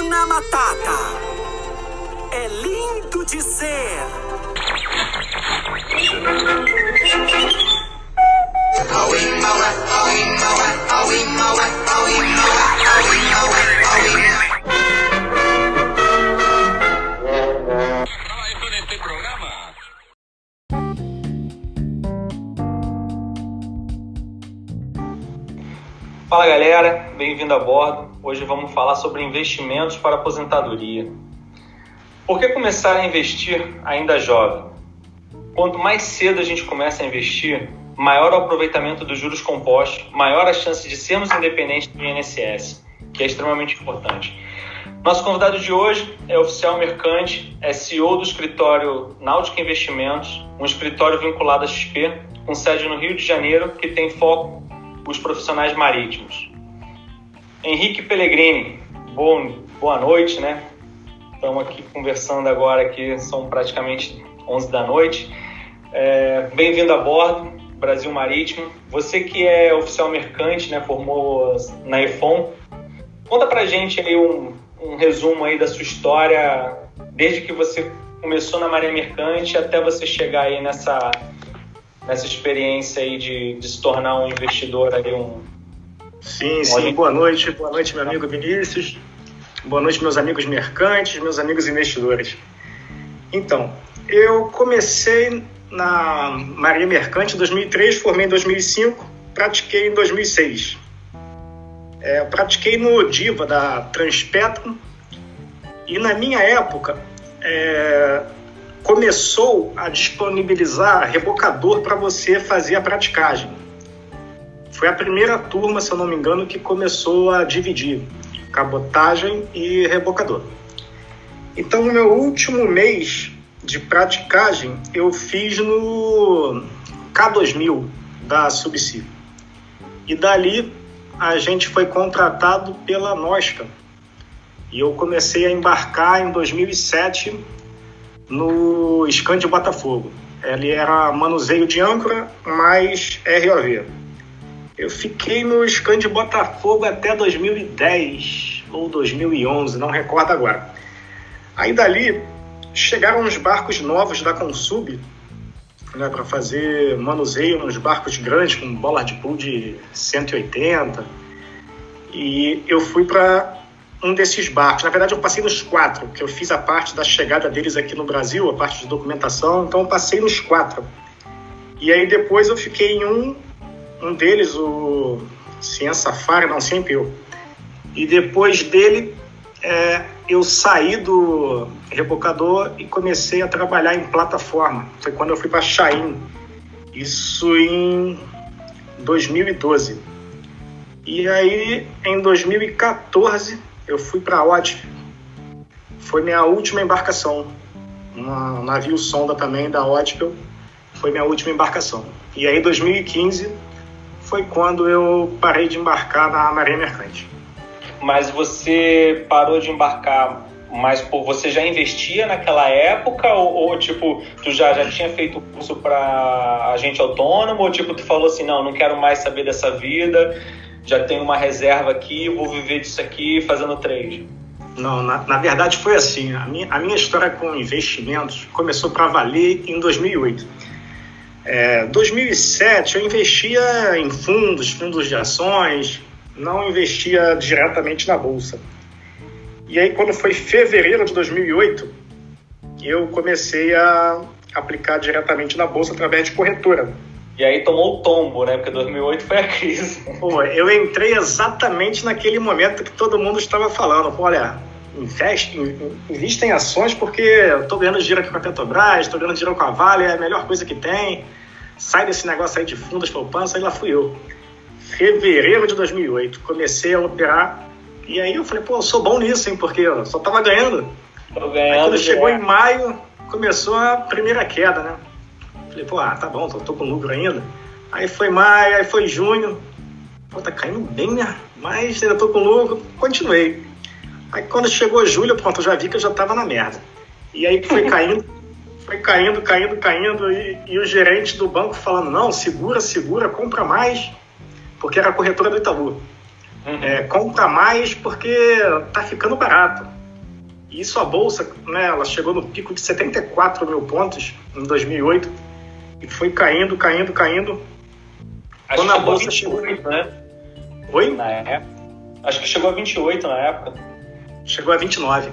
Hakuna Matata. É lindo de ser. Fala galera, bem-vindo a bordo. Hoje vamos falar sobre investimentos para aposentadoria. Por que começar a investir ainda jovem? Quanto mais cedo a gente começa a investir, maior o aproveitamento dos juros compostos, maior a chance de sermos independentes do INSS, que é extremamente importante. Nosso convidado de hoje é oficial mercante, é CEO do escritório Náutica Investimentos, um escritório vinculado à XP, com sede no Rio de Janeiro, que tem foco os profissionais marítimos. Henrique Pellegrini, bom, boa noite, né? Estamos aqui conversando agora, que são praticamente 11 da noite. É, Bem-vindo a bordo, Brasil Marítimo. Você que é oficial mercante, né, formou na EFON, conta pra gente aí um, um resumo aí da sua história, desde que você começou na Marinha Mercante até você chegar aí nessa nessa experiência aí de, de se tornar um investidor aí um sim sim. boa noite boa noite meu amigo Vinícius. Boa noite meus amigos mercantes meus amigos investidores. Então eu comecei na Marinha Mercante em 2003 formei em 2005 pratiquei em 2006 é, pratiquei no Diva da Transpetro. E na minha época é, começou a disponibilizar rebocador para você fazer a praticagem. Foi a primeira turma, se eu não me engano, que começou a dividir cabotagem e rebocador. Então, no meu último mês de praticagem, eu fiz no K2000 da Subsea. E dali a gente foi contratado pela Nosca. E eu comecei a embarcar em 2007 no Scan de Botafogo. Ele era manuseio de âncora mais ROV. Eu fiquei no Scan de Botafogo até 2010 ou 2011, não recordo agora. Aí dali chegaram uns barcos novos da Consub né, para fazer manuseio nos barcos grandes com bola de pool de 180. E eu fui para um desses barcos. Na verdade, eu passei nos quatro, que eu fiz a parte da chegada deles aqui no Brasil, a parte de documentação, então eu passei nos quatro. E aí depois eu fiquei em um, um deles, o Cian Safari, não, sempre eu. E depois dele, é, eu saí do rebocador e comecei a trabalhar em plataforma. Foi quando eu fui para Chain. Isso em 2012. E aí, em 2014, eu fui para Odd. Foi minha última embarcação. Um navio sonda também da Odpel. Foi minha última embarcação. E aí, 2015, foi quando eu parei de embarcar na Marinha Mercante. Mas você parou de embarcar, mas por você já investia naquela época ou, ou, tipo tu já já tinha feito curso para agente autônomo ou tipo tu falou assim não não quero mais saber dessa vida já tenho uma reserva aqui vou viver disso aqui fazendo trade não na, na verdade foi assim a minha, a minha história com investimentos começou para valer em 2008 é, 2007 eu investia em fundos fundos de ações não investia diretamente na bolsa. E aí, quando foi fevereiro de 2008, eu comecei a aplicar diretamente na bolsa através de corretora. E aí tomou o tombo, né? Porque 2008 foi a crise. Pô, eu entrei exatamente naquele momento que todo mundo estava falando. Pô, olha, investe, invista em ações porque eu tô ganhando dinheiro aqui com a Petrobras, tô ganhando dinheiro com a Vale, é a melhor coisa que tem. Sai desse negócio aí de fundos poupança, aí lá fui eu fevereiro de 2008. Comecei a operar e aí eu falei, pô, eu sou bom nisso, hein, porque eu só tava ganhando. Tô ganhando. Aí quando chegou em maio, começou a primeira queda, né? Falei, pô, ah, tá bom, tô, tô com lucro ainda. Aí foi maio, aí foi junho. Pô, tá caindo bem, né? Mas ainda tô com lucro, continuei. Aí quando chegou julho, pronto, eu já vi que eu já tava na merda. E aí foi caindo, foi caindo, caindo, caindo, e, e o gerente do banco falando, não, segura, segura, compra mais porque era a corretora do Itaú. Uhum. É, compra mais porque tá ficando barato. E isso a bolsa, né, ela chegou no pico de 74 mil pontos em 2008 e foi caindo, caindo, caindo. Acho Quando a bolsa chegou, 28, né? Oi? Na época. Acho que chegou a 28 na época. Chegou a 29.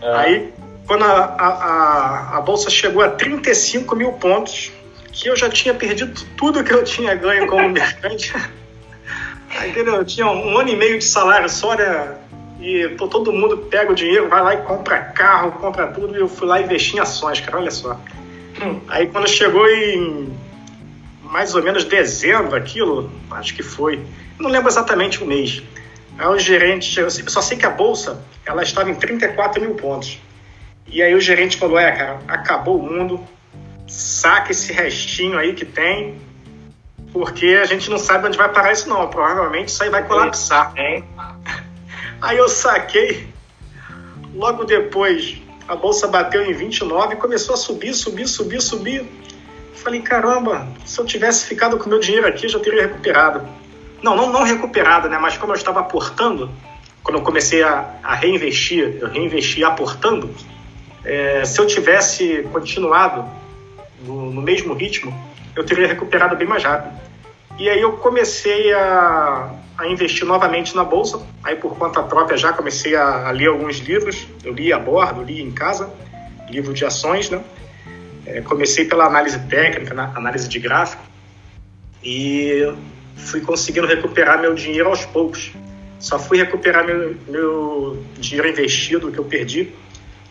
É. Aí, quando a, a, a, a bolsa chegou a 35 mil pontos, que eu já tinha perdido tudo que eu tinha ganho como mercante. Entendeu? Eu tinha um ano e meio de salário só, né? E pô, todo mundo pega o dinheiro, vai lá e compra carro, compra tudo. E eu fui lá e investi em ações, cara, olha só. Hum. Aí quando chegou em mais ou menos dezembro, aquilo, acho que foi, não lembro exatamente o mês. Aí o gerente, eu só sei que a bolsa, ela estava em 34 mil pontos. E aí o gerente falou, é, cara, acabou o mundo, saca esse restinho aí que tem, porque a gente não sabe onde vai parar isso não. Provavelmente isso aí vai colapsar. É. Aí eu saquei. Logo depois, a bolsa bateu em 29 e começou a subir, subir, subir, subir. Falei, caramba, se eu tivesse ficado com meu dinheiro aqui, já teria recuperado. Não, não, não recuperado, né? Mas como eu estava aportando, quando eu comecei a, a reinvestir, eu reinvesti aportando, é, se eu tivesse continuado no, no mesmo ritmo, eu teria recuperado bem mais rápido. E aí eu comecei a, a investir novamente na bolsa. Aí por conta própria já comecei a, a ler alguns livros. Eu li a bordo, li em casa, livro de ações, né? É, comecei pela análise técnica, na, análise de gráfico e fui conseguindo recuperar meu dinheiro aos poucos. Só fui recuperar meu, meu dinheiro investido que eu perdi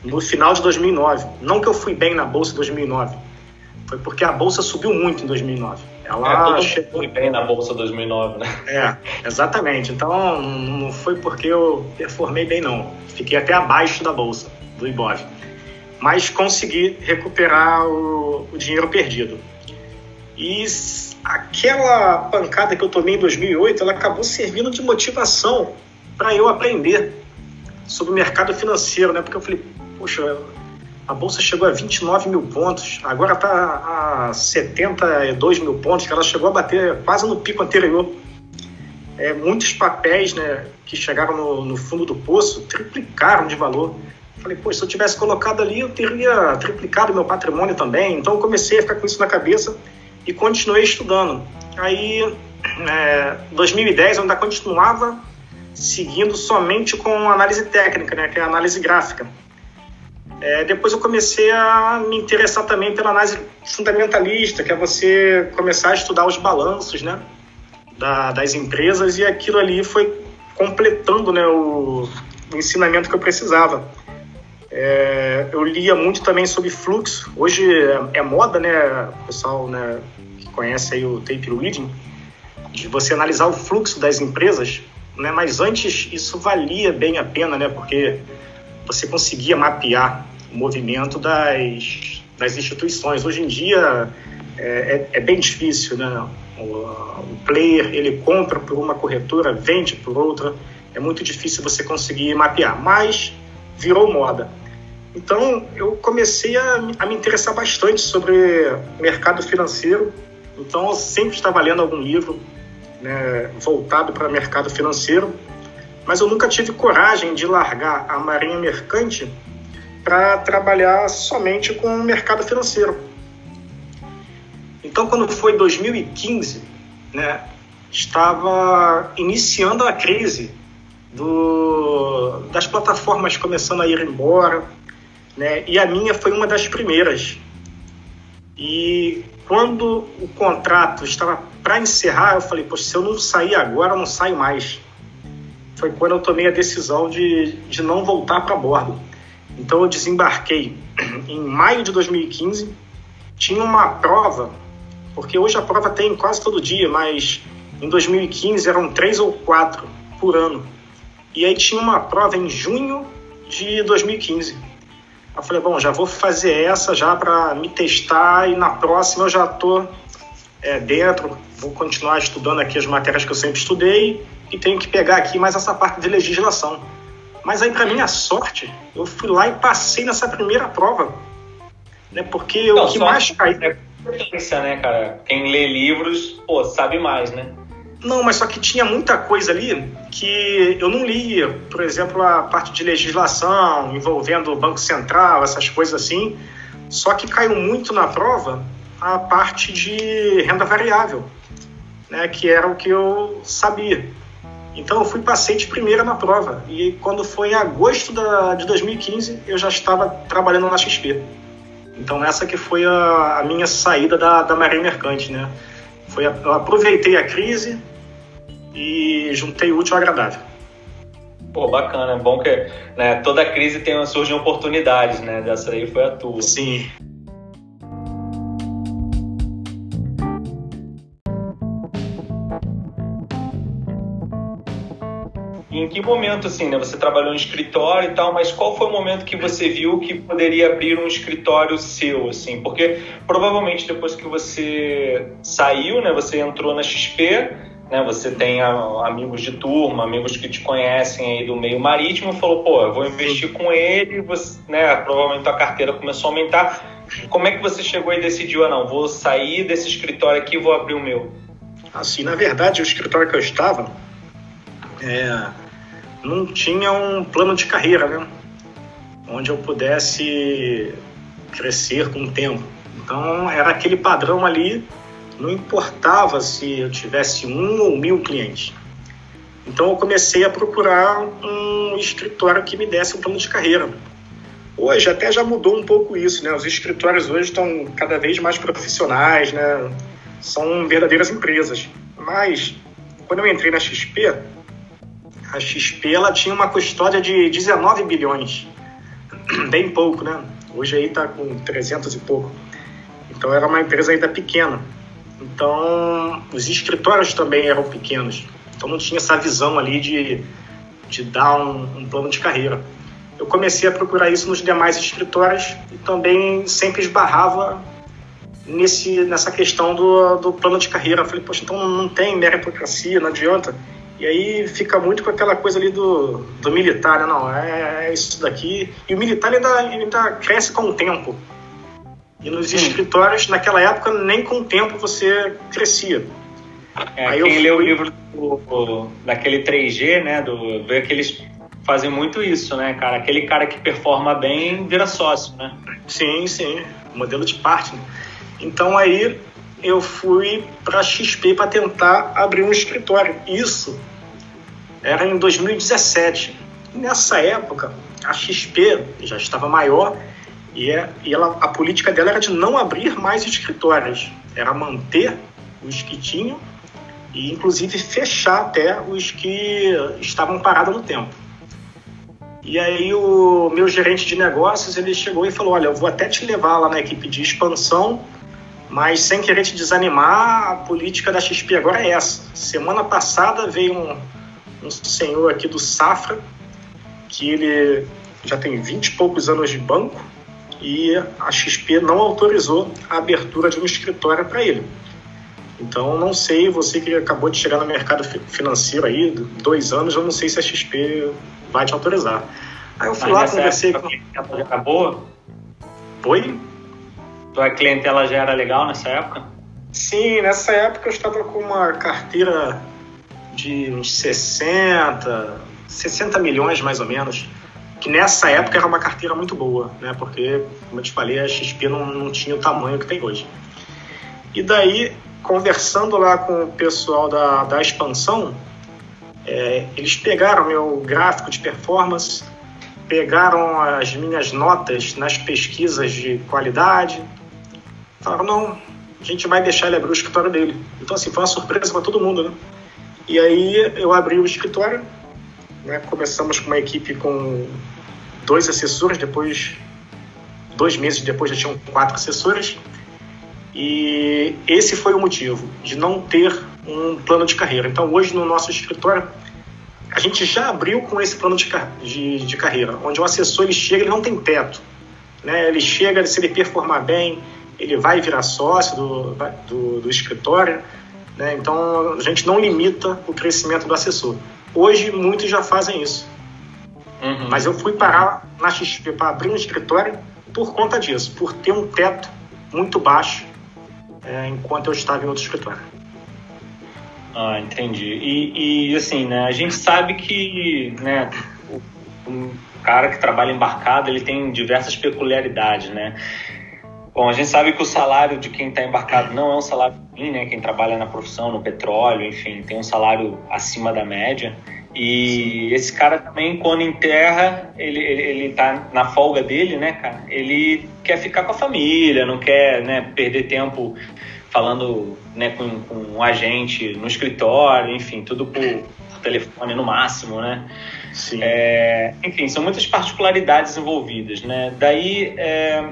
no final de 2009. Não que eu fui bem na bolsa em 2009, foi porque a bolsa subiu muito em 2009. Ela é, chegou bem na bolsa 2009, né? É, exatamente. Então não foi porque eu performei bem não. Fiquei até abaixo da bolsa do Ibov, mas consegui recuperar o, o dinheiro perdido. E aquela pancada que eu tomei em 2008, ela acabou servindo de motivação para eu aprender sobre o mercado financeiro, né? Porque eu falei, poxa, a bolsa chegou a 29 mil pontos, agora está a 72 mil pontos, que ela chegou a bater quase no pico anterior. É, muitos papéis né, que chegaram no, no fundo do poço triplicaram de valor. Falei, pô, se eu tivesse colocado ali, eu teria triplicado meu patrimônio também. Então, eu comecei a ficar com isso na cabeça e continuei estudando. Aí, é, 2010, eu ainda continuava seguindo somente com análise técnica, né, que é a análise gráfica. É, depois eu comecei a me interessar também pela análise fundamentalista, que é você começar a estudar os balanços né, da, das empresas e aquilo ali foi completando né, o, o ensinamento que eu precisava. É, eu lia muito também sobre fluxo. Hoje é, é moda, né, o pessoal né, que conhece aí o tape reading, de você analisar o fluxo das empresas, né, mas antes isso valia bem a pena, né, porque você conseguia mapear o movimento das, das instituições. Hoje em dia é, é, é bem difícil, né? O, o, player ele compra por uma corretora, vende por outra, é muito difícil você conseguir mapear, mas virou moda. Então eu comecei a, a me interessar bastante sobre mercado financeiro. Então eu sempre estava lendo algum livro né, voltado para mercado financeiro, mas eu nunca tive coragem de largar a marinha mercante para trabalhar somente com o mercado financeiro. Então, quando foi 2015, né, estava iniciando a crise do, das plataformas começando a ir embora, né, e a minha foi uma das primeiras. E quando o contrato estava para encerrar, eu falei, Poxa, se eu não sair agora, eu não saio mais. Foi quando eu tomei a decisão de, de não voltar para bordo. Então eu desembarquei em maio de 2015. Tinha uma prova, porque hoje a prova tem quase todo dia, mas em 2015 eram três ou quatro por ano. E aí tinha uma prova em junho de 2015. Eu falei, bom, já vou fazer essa já para me testar e na próxima eu já tô é, dentro, vou continuar estudando aqui as matérias que eu sempre estudei e tenho que pegar aqui mais essa parte de legislação. Mas aí, para minha sorte, eu fui lá e passei nessa primeira prova. Né? Porque Não, o que mais caiu. É competência, né, cara? Quem lê livros, pô, sabe mais, né? Não, mas só que tinha muita coisa ali que eu não lia. Por exemplo, a parte de legislação envolvendo o Banco Central, essas coisas assim. Só que caiu muito na prova a parte de renda variável, né, que era o que eu sabia. Então eu fui passei de primeira na prova. E quando foi em agosto da, de 2015, eu já estava trabalhando na XP. Então essa que foi a, a minha saída da, da Marinha Mercante, né? Foi a, eu aproveitei a crise e juntei o útil ao agradável. Pô, bacana. É bom que né, toda crise tem, surgem oportunidades, né? Dessa aí foi a tua. Sim. Que momento, assim, né? Você trabalhou em escritório e tal, mas qual foi o momento que você viu que poderia abrir um escritório seu, assim? Porque provavelmente depois que você saiu, né? Você entrou na XP, né? Você tem amigos de turma, amigos que te conhecem aí do meio marítimo, falou, pô, eu vou investir com ele, você, né? Provavelmente a carteira começou a aumentar. Como é que você chegou e decidiu, ah, não, vou sair desse escritório aqui e vou abrir o meu? Assim, na verdade, o escritório que eu estava, é, não tinha um plano de carreira, né? Onde eu pudesse crescer com o tempo. Então era aquele padrão ali, não importava se eu tivesse um ou mil clientes. Então eu comecei a procurar um escritório que me desse um plano de carreira. Hoje até já mudou um pouco isso, né? Os escritórios hoje estão cada vez mais profissionais, né? São verdadeiras empresas. Mas quando eu entrei na XP, a XP ela tinha uma custódia de 19 bilhões, bem pouco, né? Hoje aí está com 300 e pouco. Então era uma empresa ainda pequena. Então os escritórios também eram pequenos. Então não tinha essa visão ali de, de dar um, um plano de carreira. Eu comecei a procurar isso nos demais escritórios e também sempre esbarrava nesse, nessa questão do, do plano de carreira. Eu falei, poxa, então não tem meritocracia, não adianta. E aí fica muito com aquela coisa ali do, do militar, né? Não, é, é isso daqui. E o militar ainda, ainda cresce com o tempo. E nos hum. escritórios, naquela época, nem com o tempo você crescia. É, aí quem fui... lê o livro do, daquele 3G, né? Do, vê que eles fazem muito isso, né, cara? Aquele cara que performa bem vira sócio, né? Sim, sim. Modelo de parte. Né? Então aí eu fui para XP para tentar abrir um escritório. Isso era em 2017. Nessa época, a XP já estava maior e, é, e ela, a política dela era de não abrir mais escritórios, era manter os que tinham e, inclusive, fechar até os que estavam parados no tempo. E aí o meu gerente de negócios ele chegou e falou: olha, eu vou até te levar lá na equipe de expansão mas sem querer te desanimar, a política da XP agora é essa. Semana passada veio um, um senhor aqui do Safra, que ele já tem 20 e poucos anos de banco, e a XP não autorizou a abertura de um escritório para ele. Então, não sei, você que acabou de chegar no mercado financeiro aí, dois anos, eu não sei se a XP vai te autorizar. Aí eu fui Mas lá, conversei com... Acabou? Oi? Tua clientela já era legal nessa época? Sim, nessa época eu estava com uma carteira de uns 60, 60 milhões mais ou menos, que nessa época era uma carteira muito boa, né? Porque, como eu te falei, a XP não, não tinha o tamanho que tem hoje. E daí, conversando lá com o pessoal da, da expansão, é, eles pegaram meu gráfico de performance, pegaram as minhas notas nas pesquisas de qualidade, Falaram, não, a gente vai deixar ele abrir o escritório dele. Então, assim, foi uma surpresa para todo mundo, né? E aí eu abri o escritório, né? começamos com uma equipe com dois assessores, depois, dois meses depois já tinham quatro assessores. E esse foi o motivo de não ter um plano de carreira. Então, hoje no nosso escritório, a gente já abriu com esse plano de, de, de carreira, onde o assessor ele chega, ele não tem teto. Né? Ele chega, se ele performar bem, ele vai virar sócio do, do, do escritório, né? então a gente não limita o crescimento do assessor. Hoje muitos já fazem isso. Uhum. Mas eu fui parar na XP para abrir um escritório por conta disso, por ter um teto muito baixo é, enquanto eu estava em outro escritório. Ah, entendi. E, e assim, né, a gente sabe que né, um cara que trabalha embarcado ele tem diversas peculiaridades, né? Bom, a gente sabe que o salário de quem está embarcado não é um salário ruim, né? Quem trabalha na profissão, no petróleo, enfim, tem um salário acima da média. E Sim. esse cara também, quando enterra, ele, ele, ele tá na folga dele, né, cara? Ele quer ficar com a família, não quer né, perder tempo falando né, com, com um agente no escritório, enfim, tudo por, por telefone no máximo, né? Sim. É, enfim, são muitas particularidades envolvidas, né? Daí, é,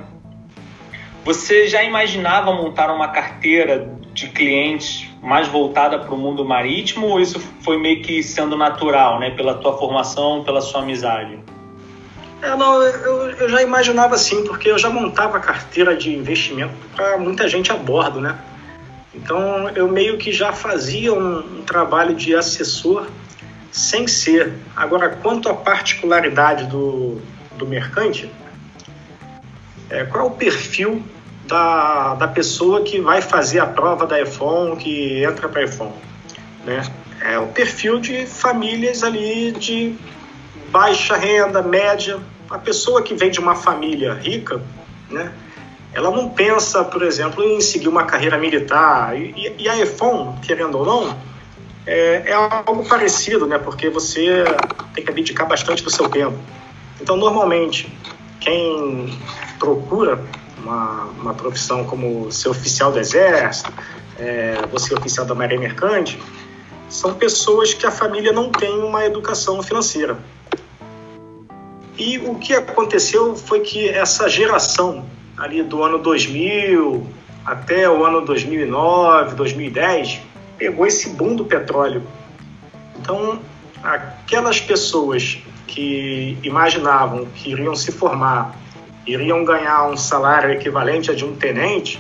você já imaginava montar uma carteira de clientes mais voltada para o mundo marítimo ou isso foi meio que sendo natural, né? Pela tua formação, pela sua amizade? É, não, eu, eu já imaginava assim, porque eu já montava carteira de investimento para muita gente a bordo, né? Então eu meio que já fazia um, um trabalho de assessor sem ser. Agora, quanto à particularidade do, do mercante, é, qual é o perfil da, da pessoa que vai fazer a prova da EFON, que entra para a EFON? Né? É o perfil de famílias ali de baixa renda, média. A pessoa que vem de uma família rica, né? ela não pensa, por exemplo, em seguir uma carreira militar. E, e a EFON, querendo ou não, é, é, algo parecido, né? Porque você tem que abdicar bastante do seu tempo. Então, normalmente, quem procura uma, uma profissão como ser oficial do Exército, é, você oficial da Marinha Mercante, são pessoas que a família não tem uma educação financeira. E o que aconteceu foi que essa geração ali do ano 2000 até o ano 2009, 2010, pegou esse boom do petróleo. Então, aquelas pessoas que imaginavam que iriam se formar, iriam ganhar um salário equivalente a de um tenente,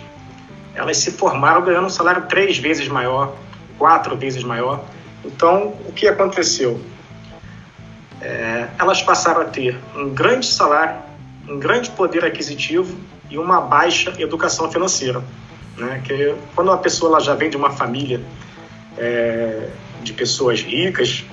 elas se formaram ganhando um salário três vezes maior, quatro vezes maior. Então, o que aconteceu? É, elas passaram a ter um grande salário, um grande poder aquisitivo e uma baixa educação financeira. Né? Que quando uma pessoa ela já vem de uma família é, de pessoas ricas,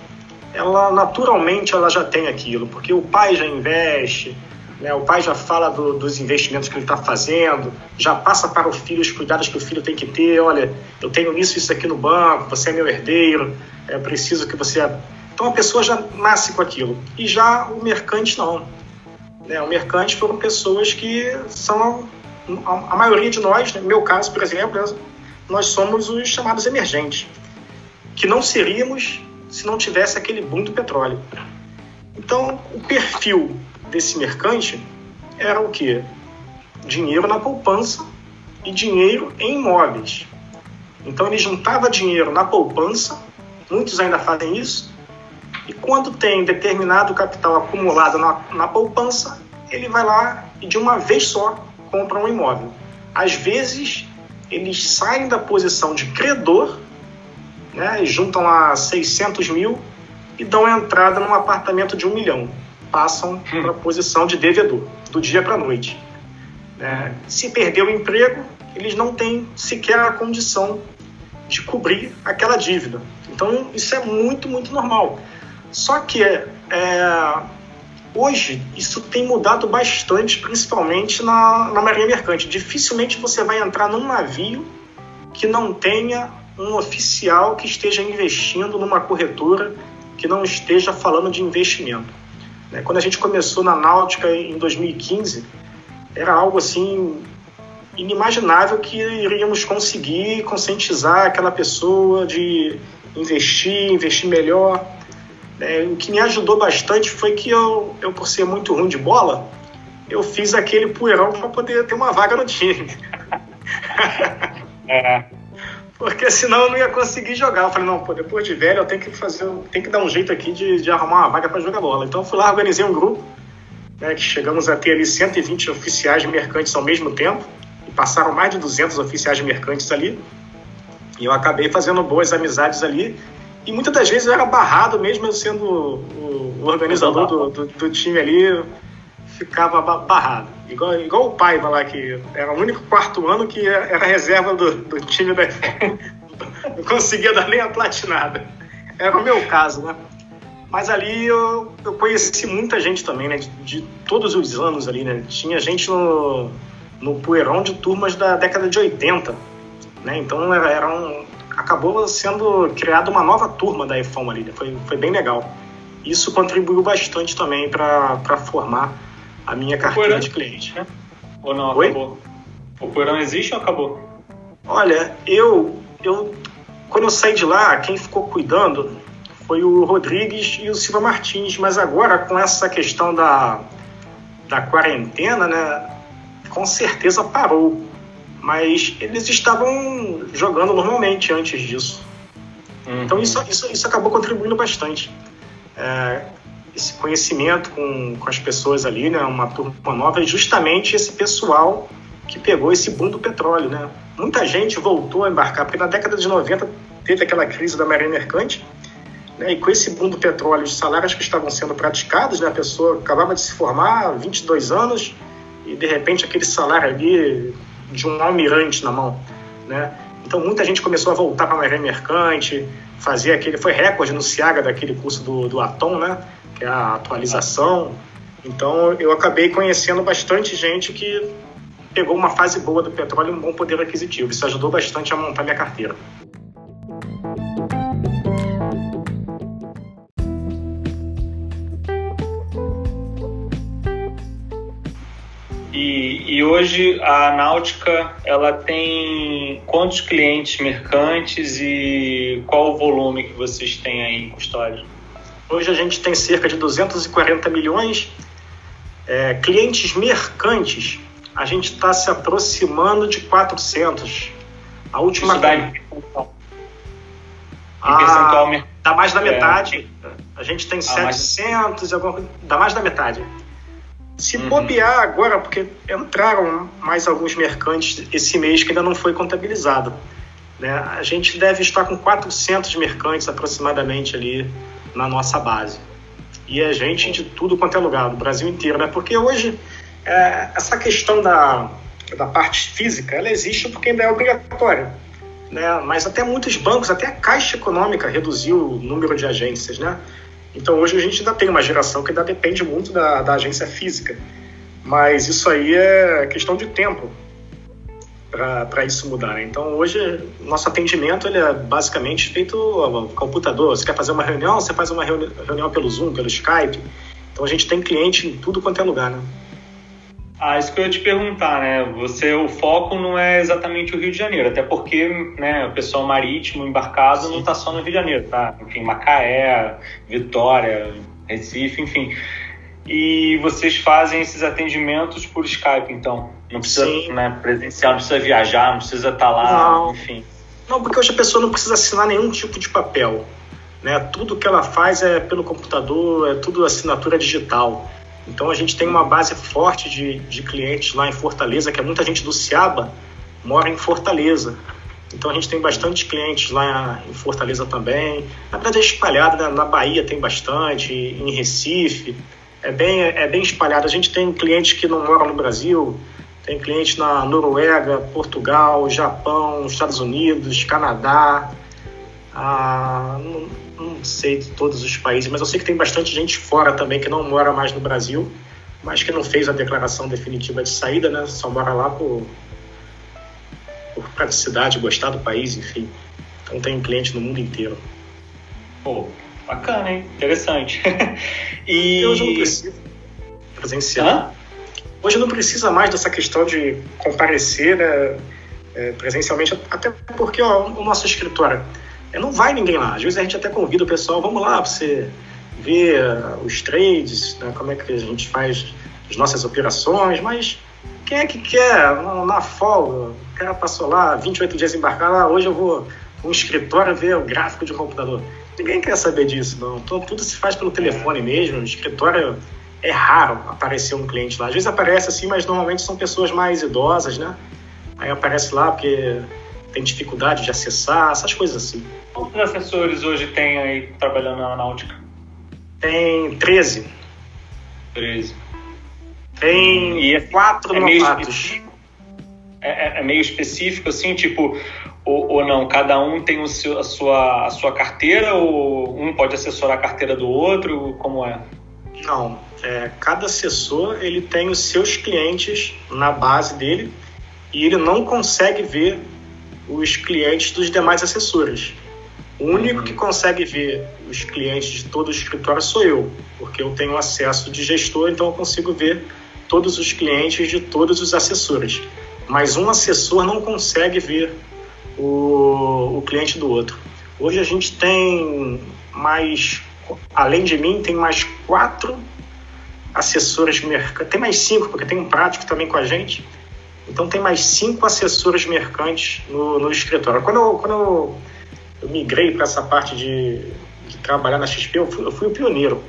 ela naturalmente ela já tem aquilo, porque o pai já investe, né? o pai já fala do, dos investimentos que ele está fazendo, já passa para o filho os cuidados que o filho tem que ter. Olha, eu tenho isso, isso aqui no banco, você é meu herdeiro, é preciso que você. Então a pessoa já nasce com aquilo. E já o mercante não. Né? O mercante foram pessoas que são a maioria de nós, no né? meu caso, por exemplo, nós somos os chamados emergentes, que não seríamos se não tivesse aquele boom do petróleo. Então, o perfil desse mercante era o quê? Dinheiro na poupança e dinheiro em imóveis. Então, ele juntava dinheiro na poupança, muitos ainda fazem isso, e quando tem determinado capital acumulado na, na poupança, ele vai lá e de uma vez só compra um imóvel. Às vezes, eles saem da posição de credor, né, juntam lá 600 mil e dão entrada num apartamento de um milhão. Passam para a posição de devedor, do dia para a noite. É, se perder o emprego, eles não têm sequer a condição de cobrir aquela dívida. Então, isso é muito, muito normal. Só que é, hoje isso tem mudado bastante, principalmente na, na marinha mercante. Dificilmente você vai entrar num navio que não tenha um oficial que esteja investindo numa corretora que não esteja falando de investimento. Né, quando a gente começou na Náutica em 2015, era algo assim inimaginável que iríamos conseguir conscientizar aquela pessoa de investir, investir melhor. É, o que me ajudou bastante foi que eu, eu, por ser muito ruim de bola, eu fiz aquele poeirão para poder ter uma vaga no time. é. Porque senão eu não ia conseguir jogar. Eu falei, não, pô, depois de velho eu tenho que fazer, tenho que dar um jeito aqui de, de arrumar uma vaga para jogar bola. Então eu fui lá, organizei um grupo, né, que chegamos a ter ali 120 oficiais mercantes ao mesmo tempo, e passaram mais de 200 oficiais mercantes ali. E eu acabei fazendo boas amizades ali e muitas das vezes eu era barrado, mesmo eu sendo o, o organizador do, do, do, time ali, ficava barrado. Igual, igual o Paiva lá, que era o único quarto ano que era reserva do, do time da não conseguia dar nem a platinada. Era o meu caso, né? Mas ali eu, eu conheci muita gente também, né? De, de, todos os anos ali, né? Tinha gente no, no Poeirão de turmas da década de 80, né? Então era, era um, acabou sendo criada uma nova turma da EFOM ali, né? foi, foi bem legal. Isso contribuiu bastante também para formar a minha carteira de cliente. Né? Ou não, Oi? acabou? O Poeirão existe ou acabou? Olha, eu, eu quando eu saí de lá, quem ficou cuidando foi o Rodrigues e o Silva Martins, mas agora com essa questão da, da quarentena, né, com certeza parou. Mas eles estavam jogando normalmente antes disso. Uhum. Então isso, isso, isso acabou contribuindo bastante. É, esse conhecimento com, com as pessoas ali, né, uma turma nova, é justamente esse pessoal que pegou esse boom do petróleo. Né? Muita gente voltou a embarcar, porque na década de 90 teve aquela crise da marinha mercante, né? E com esse boom do petróleo, os salários que estavam sendo praticados, né? a pessoa acabava de se formar, 22 anos, e de repente aquele salário ali de um almirante na mão. Né? Então muita gente começou a voltar para a maré mercante, fazer aquele. Foi recorde no Ciaga daquele curso do, do Atom, né? Que é a atualização. Então eu acabei conhecendo bastante gente que pegou uma fase boa do petróleo e um bom poder aquisitivo. Isso ajudou bastante a montar minha carteira. E hoje a Náutica ela tem quantos clientes mercantes e qual o volume que vocês têm aí em custódia? Hoje a gente tem cerca de 240 milhões. É, clientes mercantes, a gente está se aproximando de 400. A última. Isso dá em percentual. Ah, dá mais da é. metade. É. A gente tem ah, 700, mas... dá mais da metade. Se uhum. bobear agora, porque entraram mais alguns mercantes esse mês que ainda não foi contabilizado. Né? A gente deve estar com 400 mercantes aproximadamente ali na nossa base. E é gente de tudo quanto é lugar, do Brasil inteiro. Né? Porque hoje, é, essa questão da, da parte física, ela existe porque ainda é obrigatória. Né? Mas até muitos bancos, até a Caixa Econômica reduziu o número de agências. Né? Então hoje a gente ainda tem uma geração que ainda depende muito da, da agência física, mas isso aí é questão de tempo para isso mudar. Né? Então hoje nosso atendimento ele é basicamente feito ao computador. Você quer fazer uma reunião, você faz uma reunião pelo Zoom, pelo Skype. Então a gente tem cliente em tudo quanto é lugar, né? Ah, isso que eu ia te perguntar, né? Você, o foco não é exatamente o Rio de Janeiro, até porque, né, o pessoal marítimo embarcado Sim. não está só no Rio de Janeiro, tá? Enfim, Macaé, Vitória, Recife, enfim. E vocês fazem esses atendimentos por Skype, então? Não precisa, Sim. né, presencial, não precisa viajar, não precisa estar tá lá, não. enfim. Não, porque hoje a pessoa não precisa assinar nenhum tipo de papel. Né? Tudo que ela faz é pelo computador, é tudo assinatura digital. Então a gente tem uma base forte de, de clientes lá em Fortaleza, que é muita gente do Ciaba mora em Fortaleza. Então a gente tem bastante clientes lá em Fortaleza também. Na verdade é espalhado, né? na Bahia tem bastante, em Recife. É bem, é bem espalhado. A gente tem clientes que não moram no Brasil, tem clientes na Noruega, Portugal, Japão, Estados Unidos, Canadá. Ah, não sei de todos os países, mas eu sei que tem bastante gente fora também que não mora mais no Brasil, mas que não fez a declaração definitiva de saída, né? Só mora lá por, por praticidade, gostar do país, enfim. Então tem cliente no mundo inteiro. Pô, bacana, hein? Interessante. e hoje não precisa presencial. Hã? Hoje não precisa mais dessa questão de comparecer né, é, presencialmente, até porque ó, o nosso escritório não vai ninguém lá. Às vezes a gente até convida o pessoal, vamos lá para você ver uh, os trades, né, como é que a gente faz as nossas operações, mas quem é que quer na folga? O cara passou lá 28 dias embarcar lá, hoje eu vou um escritório ver o gráfico de um computador. Ninguém quer saber disso, não. Então, tudo se faz pelo telefone mesmo. O escritório é raro aparecer um cliente lá. Às vezes aparece assim, mas normalmente são pessoas mais idosas, né? Aí aparece lá porque tem dificuldade de acessar, essas coisas assim. Quantos assessores hoje tem aí trabalhando na náutica? Tem 13. 13. Tem e é, quatro é novatos. Meio é, é, meio específico, assim, tipo, ou, ou, não? Cada um tem o seu, a, sua, a sua carteira ou um pode assessorar a carteira do outro? Como é? Não, é, cada assessor ele tem os seus clientes na base dele e ele não consegue ver os clientes dos demais assessores. O único que consegue ver os clientes de todo o escritório sou eu, porque eu tenho acesso de gestor, então eu consigo ver todos os clientes de todos os assessores. Mas um assessor não consegue ver o, o cliente do outro. Hoje a gente tem mais, além de mim, tem mais quatro assessores mercantes, tem mais cinco, porque tem um prático também com a gente. Então tem mais cinco assessores mercantes no, no escritório. Quando eu, quando eu migrei para essa parte de, de, trabalhar na XP, eu fui, eu fui o pioneiro.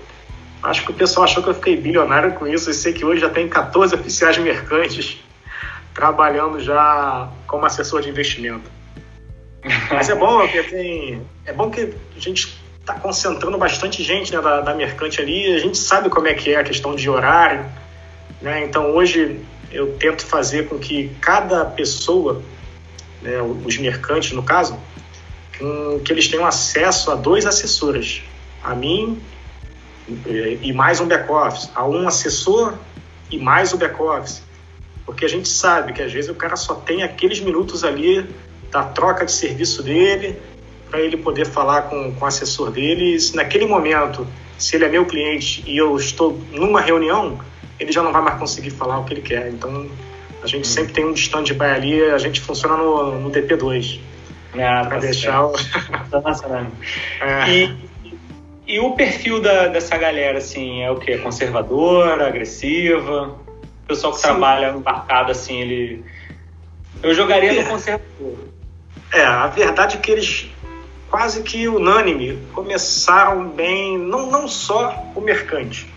Acho que o pessoal achou que eu fiquei bilionário com isso. Eu sei que hoje já tem 14 oficiais mercantes trabalhando já como assessor de investimento. Mas é bom, porque tem, é bom que a gente está concentrando bastante gente né, da, da mercante ali. A gente sabe como é que é a questão de horário. Né? Então hoje eu tento fazer com que cada pessoa, né, os mercantes no caso, que eles tenham acesso a dois assessores, a mim e mais um back-office, a um assessor e mais o back-office. Porque a gente sabe que às vezes o cara só tem aqueles minutos ali da troca de serviço dele para ele poder falar com, com o assessor dele. E se naquele momento, se ele é meu cliente e eu estou numa reunião, ele já não vai mais conseguir falar o que ele quer. Então a gente hum. sempre tem um stand-by ali, a gente funciona no, no DP2. Ah, tá deixar o... é. e, e o perfil da, dessa galera, assim, é o quê? Conservadora, agressiva? O pessoal que Sim. trabalha embarcado, assim, ele... Eu jogaria é. no conservador. É, a verdade é que eles quase que unânime começaram bem, não, não só o mercante,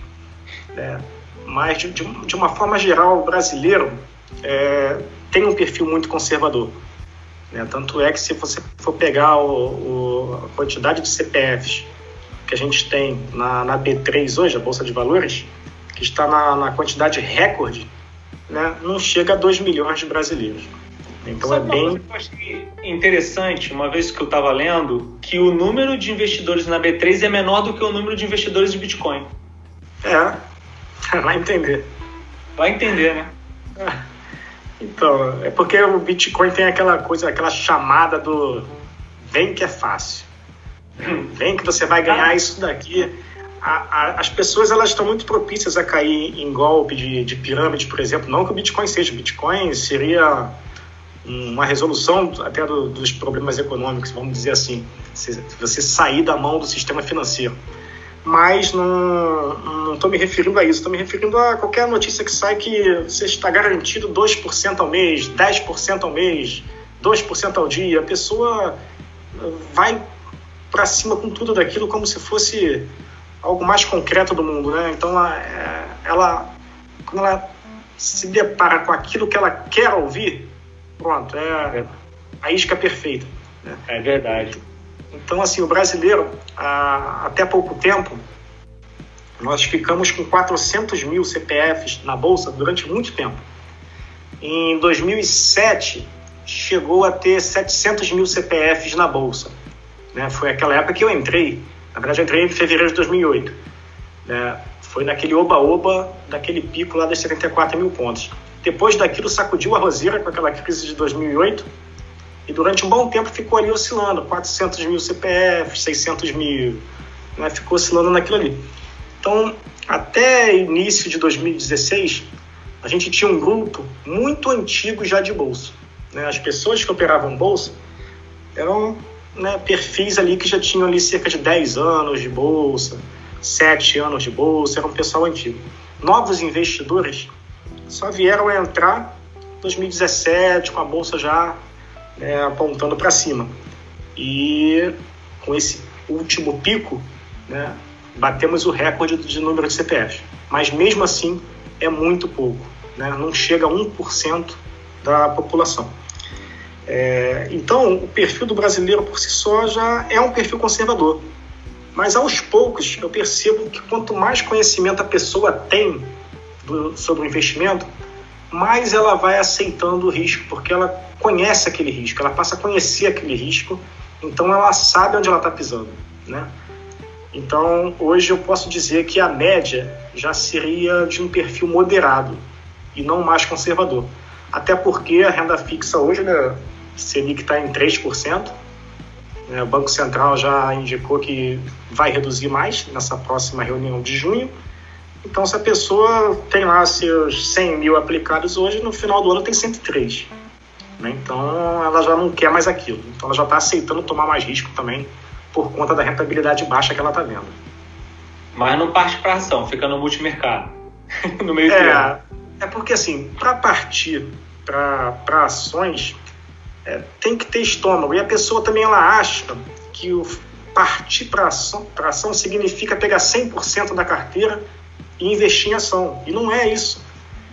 né? mas de, de, uma forma geral, o brasileiro é, tem um perfil muito conservador. Né? Tanto é que se você for pegar o, o, a quantidade de CPFs que a gente tem na, na, B3 hoje, a Bolsa de Valores, que está na, na quantidade recorde, né? não chega a 2 milhões de brasileiros. Então Sabe é bem. eu achei interessante, uma vez que eu estava lendo, que o número de investidores na B3 é menor do que o número de investidores de Bitcoin. É, vai entender. Vai entender, né? É. Então, é porque o Bitcoin tem aquela coisa, aquela chamada do vem que é fácil. Vem que você vai ganhar isso daqui. A, a, as pessoas elas estão muito propícias a cair em golpe de, de pirâmide, por exemplo. Não que o Bitcoin seja. O Bitcoin seria uma resolução até do, dos problemas econômicos, vamos dizer assim. Se você sair da mão do sistema financeiro mas não estou me referindo a isso, estou me referindo a qualquer notícia que sai que você está garantido 2% ao mês, 10% ao mês, 2% ao dia. A pessoa vai para cima com tudo daquilo como se fosse algo mais concreto do mundo, né? Então ela, é, ela quando ela se depara com aquilo que ela quer ouvir, pronto, é a isca perfeita. Né? É verdade. Então, assim, o brasileiro, até pouco tempo, nós ficamos com 400 mil CPFs na Bolsa durante muito tempo. Em 2007, chegou a ter 700 mil CPFs na Bolsa. Né? Foi aquela época que eu entrei. Na verdade, eu entrei em fevereiro de 2008. Né? Foi naquele oba-oba, daquele pico lá dos 74 mil pontos. Depois daquilo, sacudiu a roseira com aquela crise de 2008 e durante um bom tempo ficou ali oscilando, 400 mil CPFs, 600 mil, né? ficou oscilando naquilo ali. Então, até início de 2016, a gente tinha um grupo muito antigo já de bolsa. Né? As pessoas que operavam bolsa eram né, perfis ali que já tinham ali cerca de 10 anos de bolsa, 7 anos de bolsa, era um pessoal antigo. Novos investidores só vieram a entrar em 2017, com a bolsa já né, apontando para cima. E com esse último pico, né, batemos o recorde de número de CPFs. Mas mesmo assim é muito pouco, né, não chega a 1% da população. É, então, o perfil do brasileiro por si só já é um perfil conservador. Mas aos poucos eu percebo que quanto mais conhecimento a pessoa tem sobre o investimento, mais ela vai aceitando o risco, porque ela conhece aquele risco, ela passa a conhecer aquele risco, então ela sabe onde ela está pisando, né? Então, hoje eu posso dizer que a média já seria de um perfil moderado e não mais conservador. Até porque a renda fixa hoje, né, Selic está em 3%, né, o Banco Central já indicou que vai reduzir mais nessa próxima reunião de junho, então, se a pessoa tem lá seus 100 mil aplicados hoje, no final do ano tem 103. Né? Então, ela já não quer mais aquilo. Então, ela já está aceitando tomar mais risco também por conta da rentabilidade baixa que ela está vendo. Mas não parte para ação, fica no multimercado. no meio é, é porque, assim, para partir para ações, é, tem que ter estômago. E a pessoa também ela acha que o partir para ação, ação significa pegar 100% da carteira e investir em ação. E não é isso.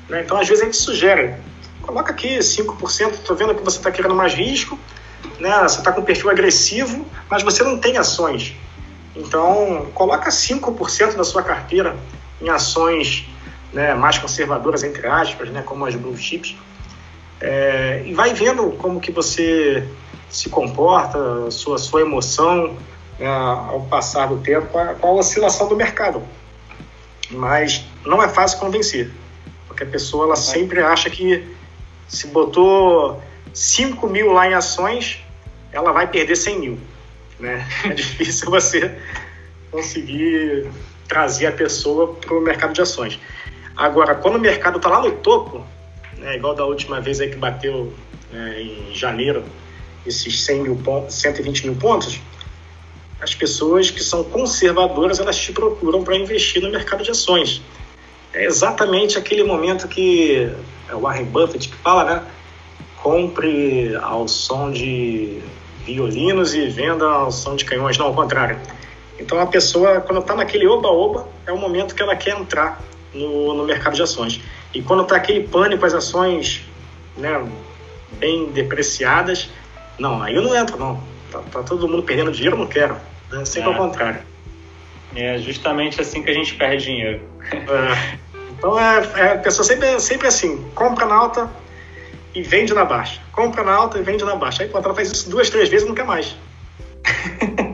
Né? Então, às vezes, a gente sugere, coloca aqui 5%, estou vendo que você está querendo mais risco, né? você está com perfil agressivo, mas você não tem ações. Então, coloca 5% da sua carteira em ações né, mais conservadoras, entre aspas, né, como as blue chips, é, e vai vendo como que você se comporta, sua, sua emoção né, ao passar do tempo, a, com a oscilação do mercado mas não é fácil convencer, porque a pessoa ela sempre acha que se botou 5 mil lá em ações, ela vai perder 100 mil. Né? É difícil você conseguir trazer a pessoa para o mercado de ações. Agora, quando o mercado está lá no topo, né, igual da última vez aí que bateu né, em janeiro, esses 100 mil pontos, 120 mil pontos, as pessoas que são conservadoras elas te procuram para investir no mercado de ações. É exatamente aquele momento que é o Warren Buffett que fala, né? Compre ao som de violinos e venda ao som de canhões, não, ao contrário. Então a pessoa, quando está naquele oba-oba, é o momento que ela quer entrar no, no mercado de ações. E quando está aquele pânico, as ações né, bem depreciadas, não, aí eu não entro, não Tá, tá todo mundo perdendo dinheiro, eu não quero. Né? Sempre é. ao contrário. É justamente assim que a gente perde dinheiro. É. Então é, é, a pessoa sempre, sempre assim, compra na alta e vende na baixa. Compra na alta e vende na baixa. Aí quando ela faz isso duas, três vezes, não quer mais.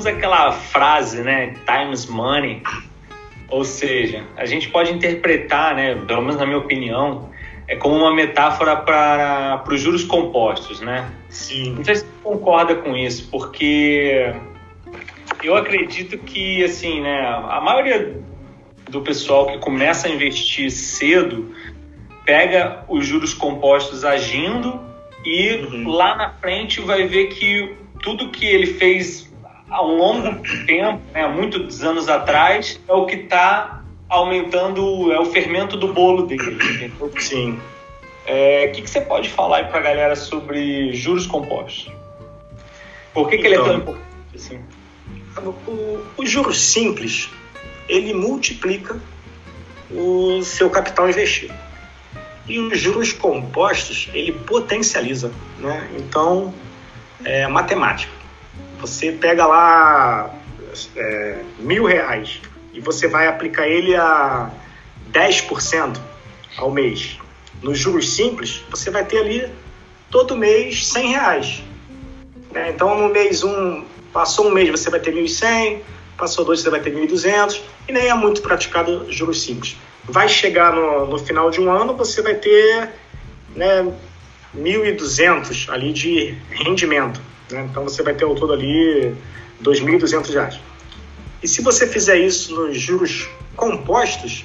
temos aquela frase, né? Times money. Ou seja, a gente pode interpretar, né, pelo menos na minha opinião, é como uma metáfora para os juros compostos, né? Sim. Não sei se você concorda com isso, porque eu acredito que, assim, né, a maioria do pessoal que começa a investir cedo pega os juros compostos agindo e uhum. lá na frente vai ver que tudo que ele fez um longo tempo, né, muitos anos atrás, é o que está aumentando, é o fermento do bolo dele. Entendeu? Sim. É, o que, que, você pode falar para a galera sobre juros compostos? Por que, que ele é tão então, importante assim? O, o juros simples, ele multiplica o seu capital investido. E os juros compostos, ele potencializa. Né? Então, é matemática. Você pega lá é, mil reais e você vai aplicar ele a 10% ao mês. Nos juros simples, você vai ter ali todo mês 100 reais. Né? Então, no mês um, passou um mês, você vai ter 1.100, passou dois, você vai ter 1.200, e nem é muito praticado juros simples. Vai chegar no, no final de um ano, você vai ter né, 1.200 ali de rendimento. Né? Então você vai ter ao todo ali R$ 2.200. E se você fizer isso nos juros compostos,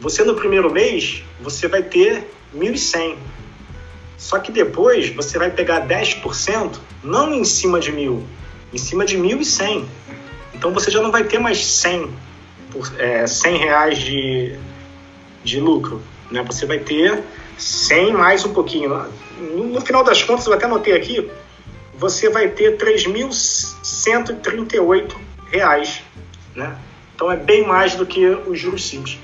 você no primeiro mês você vai ter 1.100. Só que depois você vai pegar 10%, não em cima de mil, em cima de 1.100. Então você já não vai ter mais 100, por, é, 100 reais de, de lucro. Né? Você vai ter 100 mais um pouquinho. No, no final das contas, eu até anotei aqui, você vai ter R$ 3.138. Né? Então é bem mais do que os juros simples.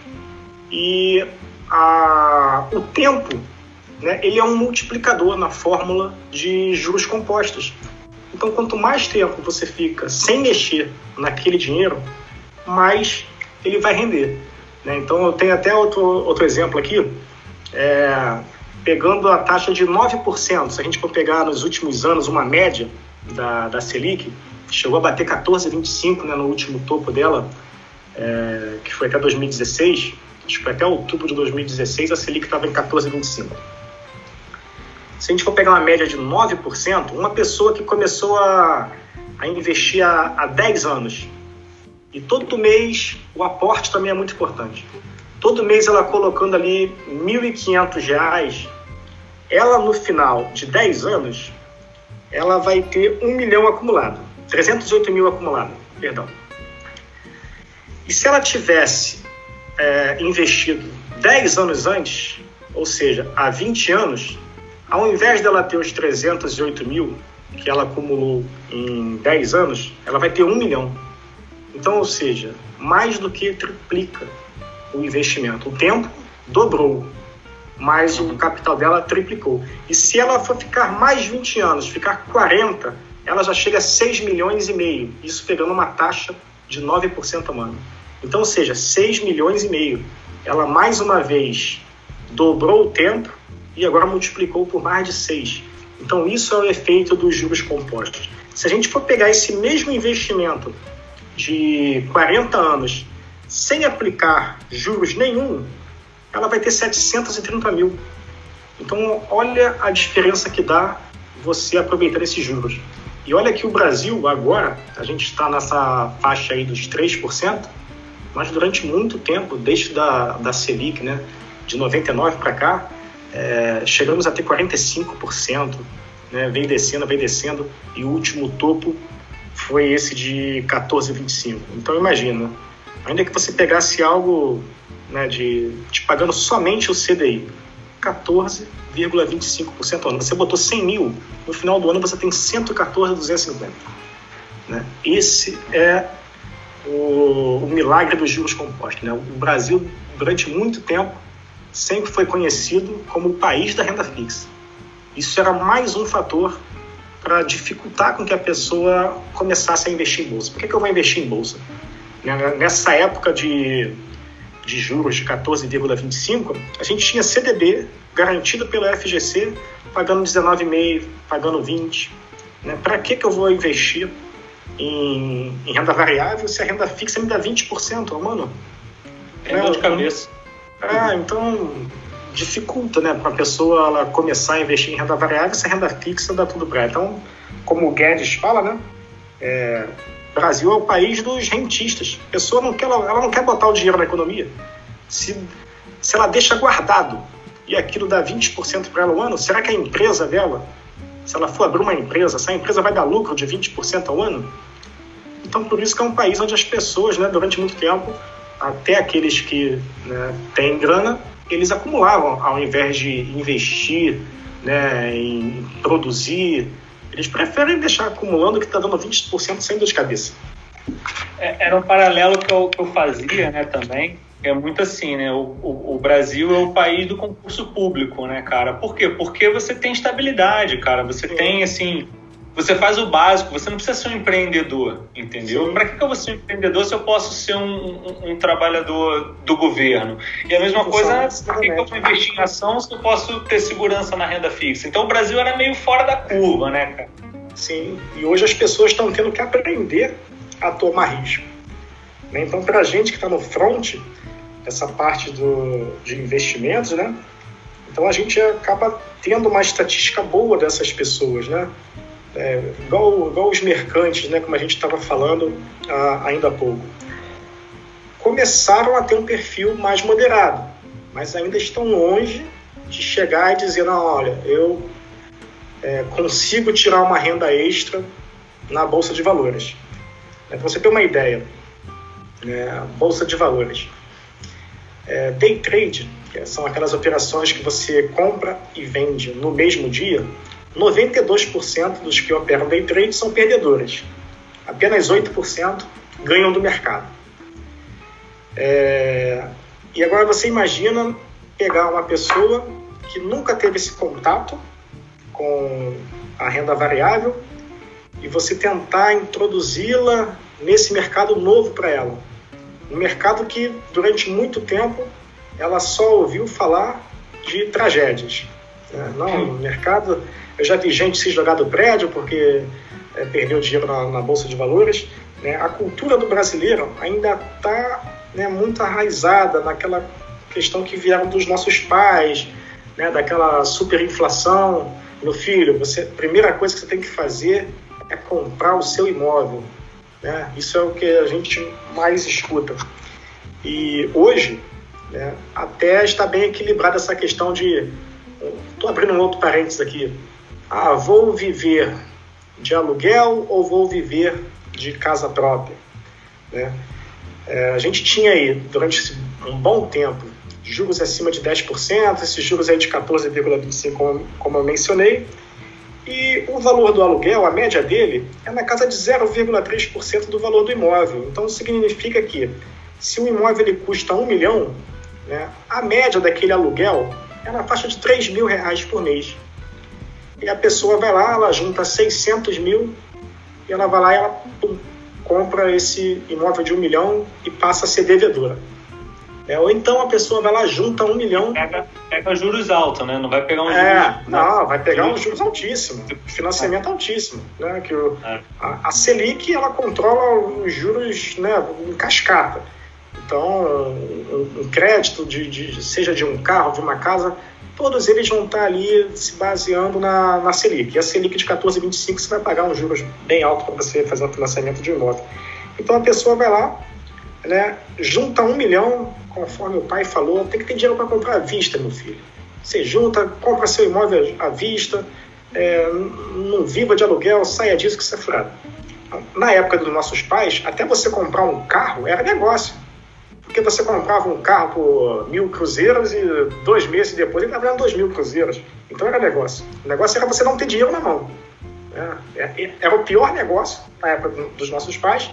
E a, o tempo né, ele é um multiplicador na fórmula de juros compostos. Então, quanto mais tempo você fica sem mexer naquele dinheiro, mais ele vai render. Né? Então, eu tenho até outro, outro exemplo aqui, é, pegando a taxa de 9%. Se a gente for pegar nos últimos anos uma média da, da Selic, chegou a bater 14,25 né, no último topo dela, é, que foi até 2016. Acho que foi até outubro de 2016, a Selic estava em 14,25. Se a gente for pegar uma média de 9%, uma pessoa que começou a, a investir há, há 10 anos, e todo mês o aporte também é muito importante. Todo mês ela colocando ali R$ 1.500, ela no final de 10 anos, ela vai ter um milhão acumulado, 308 mil acumulado, perdão. E se ela tivesse é, investido 10 anos antes, ou seja, há 20 anos, ao invés dela ter os 308 mil que ela acumulou em 10 anos, ela vai ter 1 milhão. Então, ou seja, mais do que triplica o investimento. O tempo dobrou, mas o capital dela triplicou. E se ela for ficar mais 20 anos, ficar 40, ela já chega a 6 milhões e meio, isso pegando uma taxa de 9% ao ano. Então, ou seja, 6 milhões e meio. Ela mais uma vez dobrou o tempo e agora multiplicou por mais de 6. Então, isso é o efeito dos juros compostos. Se a gente for pegar esse mesmo investimento de 40 anos sem aplicar juros nenhum, ela vai ter 730 mil. Então, olha a diferença que dá você aproveitar esses juros. E olha que o Brasil, agora, a gente está nessa faixa aí dos 3%, mas durante muito tempo, desde da, da Selic, né, de 99 para cá, é, chegamos a ter 45%, né, vem descendo, vem descendo, e o último topo foi esse de 14,25. Então imagina, ainda que você pegasse algo né, de te pagando somente o CDI, 14,25% ao ano. Você botou 100 mil, no final do ano você tem 114,250. Né? Esse é o, o, milagre dos juros compostos. Né? O Brasil, durante muito tempo, sempre foi conhecido como o país da renda fixa. Isso era mais um fator para dificultar com que a pessoa começasse a investir em bolsa. Por que, que eu vou investir em bolsa? Né, nessa época de, de juros de 14,25, a gente tinha CDB garantido pela FGC, pagando 19,5, pagando 20. Né? Para que, que eu vou investir em, em, renda variável se a renda fixa me dá 20%, mano? É dor de cabeça. Ah, então dificulta, né, para a pessoa ela começar a investir em renda variável, se a renda fixa dá tudo para ela. Então, como o Guedes fala, né, é, Brasil é o país dos rentistas. A pessoa não quer, ela não quer botar o dinheiro na economia. Se, se ela deixa guardado e aquilo dá 20% para ela ao ano, será que a empresa dela, se ela for abrir uma empresa, se a empresa vai dar lucro de 20% ao ano? Então, por isso que é um país onde as pessoas, né, durante muito tempo, até aqueles que né, têm grana, eles acumulavam ao invés de investir né, em produzir. Eles preferem deixar acumulando que está dando 20% sem dor de cabeça. É, era um paralelo que eu, que eu fazia né, também. É muito assim, né? O, o, o, Brasil é o país do concurso público, né, cara? Por quê? Porque você tem estabilidade, cara. Você tem, assim, você faz o básico, você não precisa ser um empreendedor, entendeu? Para que, que eu vou ser um empreendedor se eu posso ser um, um, um trabalhador do governo? E a mesma coisa, para que, que eu vou investir em ação se eu posso ter segurança na renda fixa? Então o Brasil era meio fora da curva, né, cara? Sim, e hoje as pessoas estão tendo que aprender a tomar risco. Né? Então, para a gente que está no front, essa parte do, de investimentos, né? Então a gente acaba tendo uma estatística boa dessas pessoas, né? É, igual, igual os mercantes, né, como a gente estava falando ah, ainda há pouco, começaram a ter um perfil mais moderado, mas ainda estão longe de chegar e dizer, não, olha, eu é, consigo tirar uma renda extra na Bolsa de Valores. É, para você ter uma ideia, né, Bolsa de Valores. É, day trade, que são aquelas operações que você compra e vende no mesmo dia, 92% dos que operam day trade são perdedores. Apenas 8% ganham do mercado. É... E agora você imagina pegar uma pessoa que nunca teve esse contato com a renda variável e você tentar introduzi-la nesse mercado novo para ela. Um mercado que durante muito tempo ela só ouviu falar de tragédias. Né? Não, no mercado, eu já vi gente se jogar do prédio porque é, perdeu dinheiro na, na, bolsa de valores. Né? A cultura do brasileiro ainda está né, muito arraizada naquela questão que vieram dos nossos pais, né, daquela superinflação. Meu filho, você, a primeira coisa que você tem que fazer é comprar o seu imóvel. Né? Isso é o que a gente mais escuta. E hoje, né, até está bem equilibrada essa questão de. Estou abrindo um outro parênteses aqui. Ah, vou viver de aluguel ou vou viver de casa própria? Né? É, a gente tinha aí, durante um bom tempo, juros acima de 10%, esses juros aí de 14,25%, como, como eu mencionei, e o valor do aluguel, a média dele, é na casa de 0,3% do valor do imóvel. Então, significa que se o imóvel ele custa um milhão, né, a média daquele aluguel é na faixa de 3 mil reais por mês. E a pessoa vai lá, ela junta 600 mil e ela vai lá e ela compra esse imóvel de um milhão e passa a ser devedora. É, ou então a pessoa vai lá, junta um milhão. Pega, pega juros altos, né? Não vai pegar um é, juros. Não, vai pegar um juros altíssimo, financiamento é. altíssimo. Né? Que o, é. a, a, Selic ela controla os juros né, em cascata. Então, um, um crédito, de, de, seja de um carro, de uma casa, todos eles vão estar ali se baseando na, na Selic. E a Selic de 14,25 você vai pagar um juros bem alto para você fazer um financiamento de imóvel. Então a pessoa vai lá, né, junta um milhão, conforme o pai falou, tem que ter dinheiro para comprar à vista, meu filho. Você junta, compra seu imóvel à vista, é, não viva de aluguel, saia disso que você é furado. Na época dos nossos pais, até você comprar um carro era negócio. Porque você comprava um carro por mil cruzeiros e dois meses depois ele estava dois mil cruzeiros. Então era negócio. O negócio era você não ter dinheiro na mão. É, é, era o pior negócio na época dos nossos pais,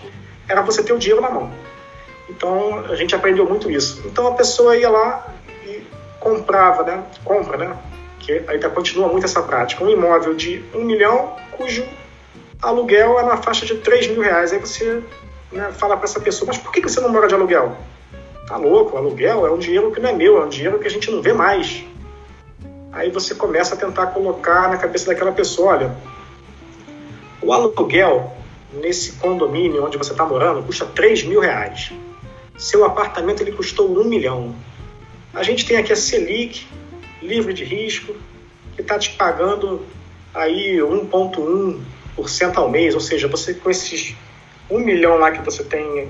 era você ter o dinheiro na mão. Então a gente aprendeu muito isso. Então a pessoa ia lá e comprava, né? Compra, né? Que ainda continua muito essa prática. Um imóvel de um milhão, cujo aluguel é na faixa de 3 mil reais. Aí você né, fala para essa pessoa, mas por que você não mora de aluguel? Tá louco, o aluguel é um dinheiro que não é meu, é um dinheiro que a gente não vê mais. Aí você começa a tentar colocar na cabeça daquela pessoa, olha, o aluguel nesse condomínio onde você está morando custa 3 mil reais seu apartamento ele custou um milhão. A gente tem aqui a Selic, livre de risco, que está te pagando aí 1,1% ao mês, ou seja, você com esses um milhão lá que você tem,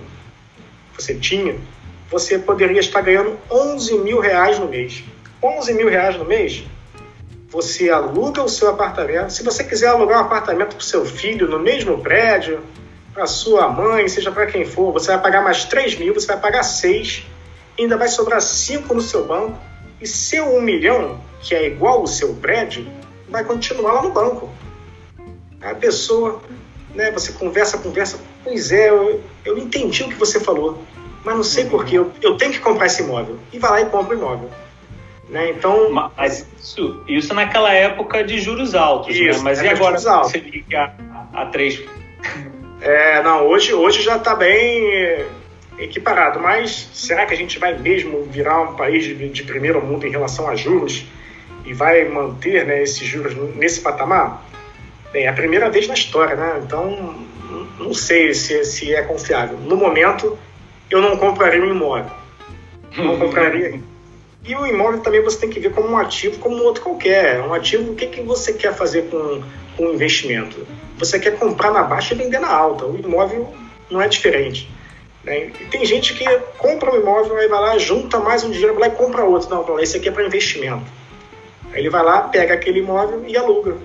você tinha, você poderia estar ganhando 11 mil reais no mês. 11 mil reais no mês, você aluga o seu apartamento. Se você quiser alugar um apartamento para o seu filho no mesmo prédio, para sua mãe, seja para quem for, você vai pagar mais 3 mil, você vai pagar 6, ainda vai sobrar 5 no seu banco, e seu 1 milhão, que é igual o seu prédio, vai continuar lá no banco. A pessoa, né, você conversa, conversa, pois é, eu, eu entendi o que você falou, mas não sei porquê, eu, eu tenho que comprar esse imóvel. E vai lá e compra o imóvel. Né? Então, mas isso, isso naquela época de juros altos, né? isso, né? mas e agora você liga a 3 é, não, hoje, hoje já está bem equiparado, mas será que a gente vai mesmo virar um país de, de primeiro mundo em relação a juros e vai manter né, esses juros nesse patamar? Bem, é a primeira vez na história, né? Então, não sei se, se é confiável. No momento, eu não compraria um imóvel. Não compraria. E o imóvel também você tem que ver como um ativo, como um outro qualquer. Um ativo, o que, que você quer fazer com, com o investimento? Você quer comprar na baixa e vender na alta. O imóvel não é diferente. Né? E tem gente que compra um imóvel, aí vai lá, junta mais um dinheiro, vai lá e compra outro. Não, esse aqui é para investimento. Aí ele vai lá, pega aquele imóvel e aluga.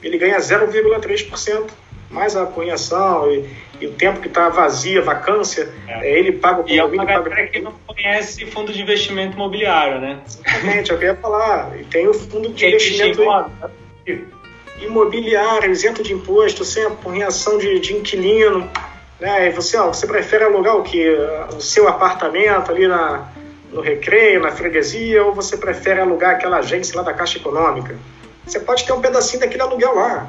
Ele ganha 0,3% mais a cunhação e, e o tempo que está vazia, vacância, é. é. ele paga o E é uma galera paga... que não conhece fundo de investimento imobiliário, né? Exatamente, eu queria falar. E tem o fundo de investimento imobiliário, isento de imposto, sem a reação de, de inquilino. Né? E você, ó, você prefere alugar o que? O seu apartamento ali na, no recreio, na freguesia, ou você prefere alugar aquela agência lá da Caixa Econômica? Você pode ter um pedacinho daquele aluguel lá.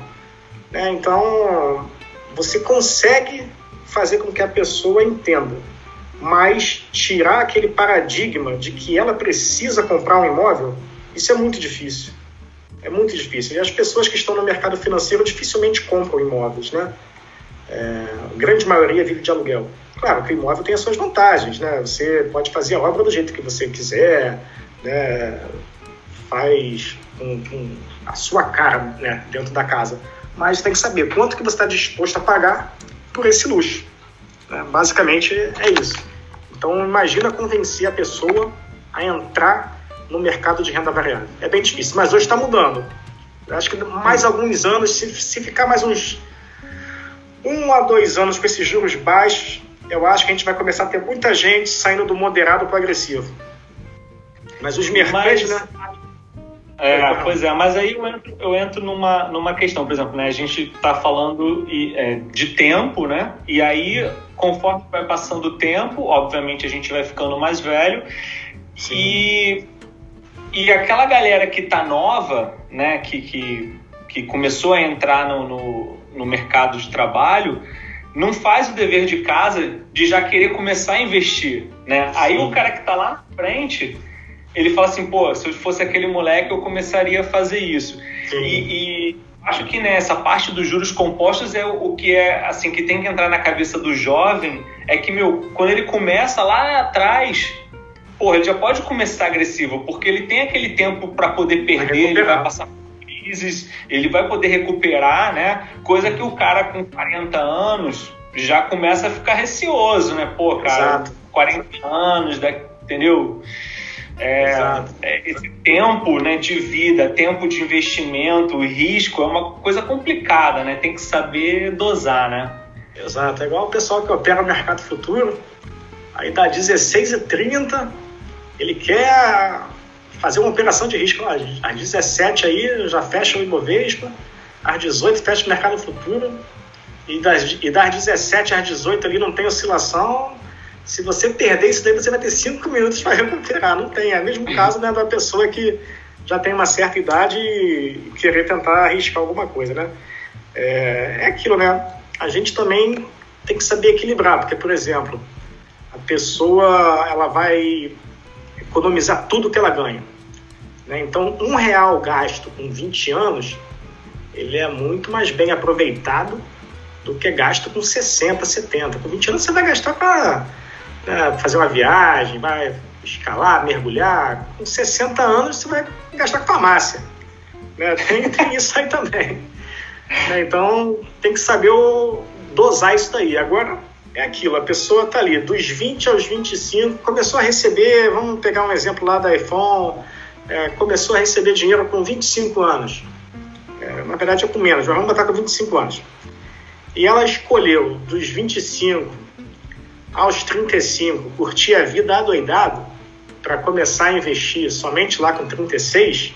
Né? Então, você consegue fazer com que a pessoa entenda, mas tirar aquele paradigma de que ela precisa comprar um imóvel, isso é muito difícil. É muito difícil. E as pessoas que estão no mercado financeiro dificilmente compram imóveis, né? É, a grande maioria vive de aluguel. Claro que o imóvel tem as suas vantagens, né? Você pode fazer a obra do jeito que você quiser, né? Faz com, com a sua cara né? dentro da casa. Mas tem que saber quanto que você está disposto a pagar por esse luxo. Né? Basicamente é isso. Então imagina convencer a pessoa a entrar no mercado de renda variável. É bem difícil, mas hoje está mudando. Eu acho que mais alguns anos, se, se ficar mais uns um a dois anos com esses juros baixos, eu acho que a gente vai começar a ter muita gente saindo do moderado para o agressivo. Mas os mercados, mas, né? É, pois é, mas aí eu entro, eu entro numa, numa questão, por exemplo, né? A gente está falando é, de tempo, né? E aí, conforme vai passando o tempo, obviamente a gente vai ficando mais velho. Sim. E, e aquela galera que está nova, né? Que, que, que começou a entrar no, no, no mercado de trabalho, não faz o dever de casa de já querer começar a investir, né? Sim. Aí o cara que está lá na frente, ele fala assim, pô, se eu fosse aquele moleque eu começaria a fazer isso. E, e, acho que nessa né, parte dos juros compostos é o, o, que é assim que tem que entrar na cabeça do jovem é que meu, quando ele começa lá atrás, pô, ele já pode começar agressivo porque ele tem aquele tempo para poder perder, ele vai passar crises, ele vai poder recuperar, né? Coisa que o cara com 40 anos já começa a ficar receoso, né? Pô, cara, Exato. 40 anos, entendeu? É, é, esse tempo né, de vida, tempo de investimento, risco, é uma coisa complicada, né? Tem que saber dosar, né? Exato. É igual o pessoal que opera no mercado futuro, aí dá 16h30, ele quer fazer uma operação de risco. Às 17 aí já fecha o Ibovespa, às 18 fecha o mercado futuro, e das, e das 17 às 18 ali não tem oscilação. Se você perder isso daí, você vai ter 5 minutos para recuperar. Não tem. É o mesmo caso né, da pessoa que já tem uma certa idade e querer tentar arriscar alguma coisa, né? É, é aquilo, né? A gente também tem que saber equilibrar, porque, por exemplo, a pessoa ela vai economizar tudo que ela ganha. Né? Então, um real gasto com 20 anos, ele é muito mais bem aproveitado do que gasto com 60, 70. Com 20 anos você vai gastar para fazer uma viagem, vai escalar, mergulhar. Com 60 anos você vai gastar com farmácia. Né? Tem, tem isso aí também. Né? Então tem que saber o, dosar isso daí. Agora é aquilo, a pessoa está ali, dos 20 aos 25, começou a receber, vamos pegar um exemplo lá da iPhone, é, começou a receber dinheiro com 25 anos. É, na verdade é com menos, mas vamos botar com 25 anos. E ela escolheu dos 25 aos 35 curtir a vida adoidado para começar a investir somente lá com 36,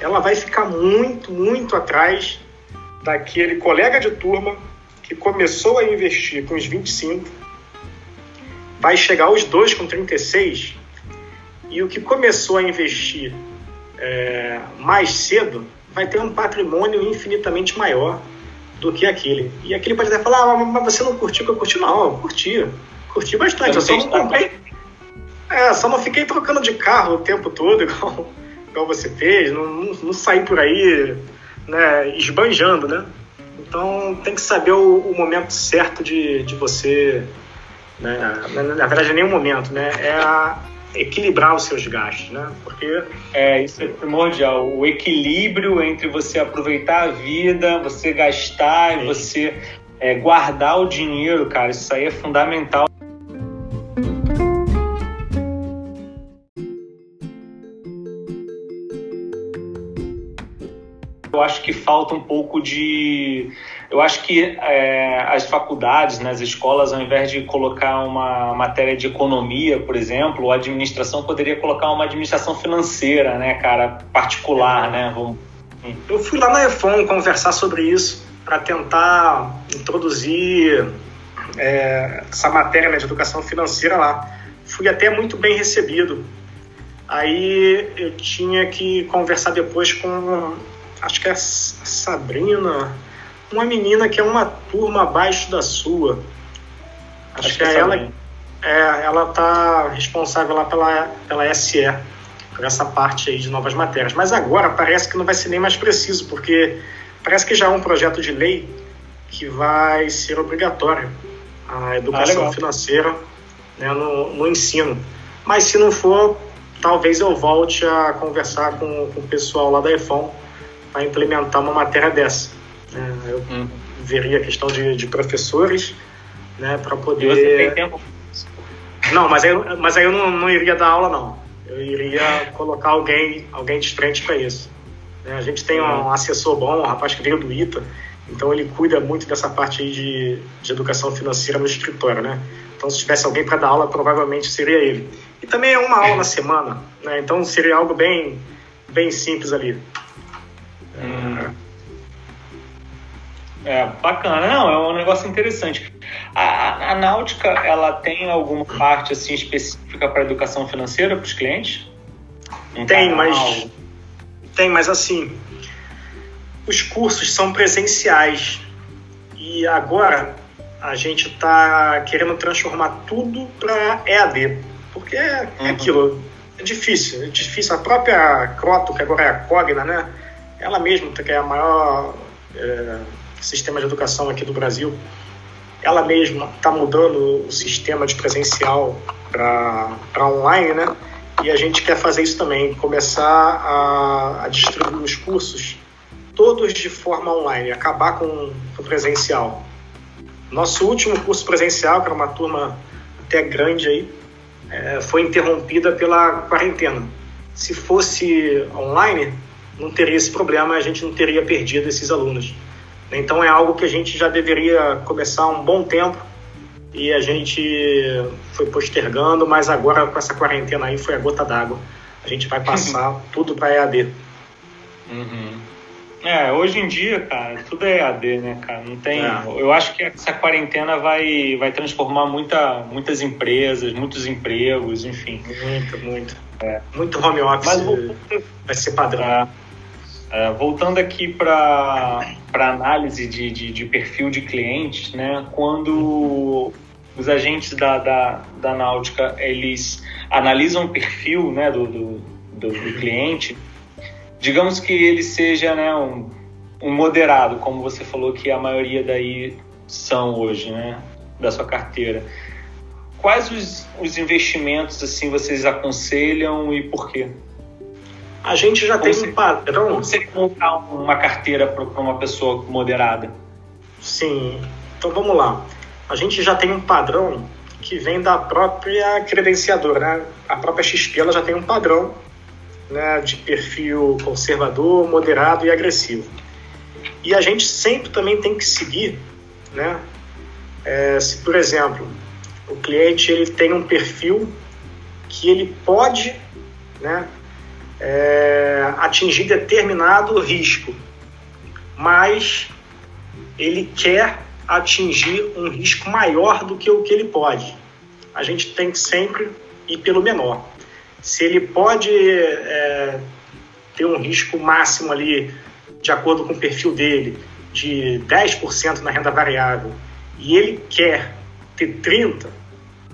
ela vai ficar muito, muito atrás daquele colega de turma que começou a investir com os 25, vai chegar aos dois com 36 e o que começou a investir é, mais cedo vai ter um patrimônio infinitamente maior do que aquele. E aquele pode até falar, ah, mas você não curtiu o que eu curti? Não, eu curti. Curti bastante. Eu, só não comprei. É, só não fiquei trocando de carro o tempo todo, igual, igual você fez. Não, não, não saí por aí né, esbanjando, né? Então tem que saber o, o momento certo de, de você. Né? Na, na verdade, é nem o momento, né? É a, equilibrar os seus gastos, né? Porque é isso é primordial, o equilíbrio entre você aproveitar a vida, você gastar Sim. e você é, guardar o dinheiro, cara, isso aí é fundamental. Eu acho que falta um pouco de eu acho que é, as faculdades, né, as escolas, ao invés de colocar uma matéria de economia, por exemplo, a administração poderia colocar uma administração financeira, né, cara, particular, né? Vamos... Eu fui lá na EFON conversar sobre isso para tentar introduzir é, essa matéria né, de educação financeira lá. fui até muito bem recebido. Aí eu tinha que conversar depois com, acho que é a Sabrina, uma menina que é uma turma abaixo da sua. Acho, acho que, que é ela. É, ela tá responsável lá pela, pela SE, por essa parte aí de novas matérias. Mas agora parece que não vai ser nem mais preciso, porque parece que já há um projeto de lei que vai ser obrigatório a educação ah, financeira né, no, no ensino. Mas se não for, talvez eu volte a conversar com, com o pessoal lá da EFON para implementar uma matéria dessa. Né? Eu hum. veria a questão de, de professores né, para poder. E você tem tempo não, mas aí, mas aí eu não, não iria dar aula, não. Eu iria colocar alguém, alguém de frente para isso. Né? A gente tem um assessor bom, um rapaz que veio do ITA, então ele cuida muito dessa parte de, de educação financeira no escritório, né? Então se tivesse alguém para dar aula, provavelmente seria ele. E também é uma aula na semana, né? Então seria algo bem, bem simples ali. Hum. É, bacana. Não, é um negócio interessante. A, a Náutica, ela tem alguma parte assim específica para educação financeira para os clientes? Um tem, canal? mas tem, mas assim, os cursos são presenciais e agora a gente está querendo transformar tudo para EAD, porque é, uhum. aquilo, é difícil, é difícil. A própria Croto, que agora é a Cogna, né? Ela mesma, que é a maior é, sistema de educação aqui do Brasil, ela mesma está mudando o sistema de presencial para online, né? E a gente quer fazer isso também, começar a, a distribuir os cursos todos de forma online, acabar com o presencial. Nosso último curso presencial, que era uma turma até grande aí, é, foi interrompida pela quarentena. Se fosse online, não teria esse problema, a gente não teria perdido esses alunos. Então é algo que a gente já deveria começar há um bom tempo e a gente foi postergando, mas agora com essa quarentena aí foi a gota d'água. A gente vai passar tudo para EAD. Uhum. É, hoje em dia, cara, tudo é EAD, né, cara? Não tem. É. Eu acho que essa quarentena vai, vai transformar muita, muitas empresas, muitos empregos, enfim. Muito, muito. É. Muito home office Mas, vai ser padrão. É. É, voltando aqui para análise de, de, de, perfil de clientes, né? quando os agentes da, da, da Náutica eles analisam o perfil né, do, do, do, do cliente, digamos que ele seja né, um, um moderado, como você falou que a maioria daí são hoje, né, da sua carteira. Quais os, os investimentos assim vocês aconselham e por quê? A gente já como tem um padrão. Como seria montar uma carteira para uma pessoa moderada? Sim. Então vamos lá. A gente já tem um padrão que vem da própria credenciadora, né? A própria XP ela já tem um padrão né, de perfil conservador, moderado e agressivo. E a gente sempre também tem que seguir, né? É, se por exemplo o cliente ele tem um perfil que ele pode, né, é, atingir determinado risco, mas ele quer atingir um risco maior do que o que ele pode. A gente tem que sempre ir pelo menor. Se ele pode é, ter um risco máximo ali, de acordo com o perfil dele, de 10% na renda variável, e ele quer ter 30%,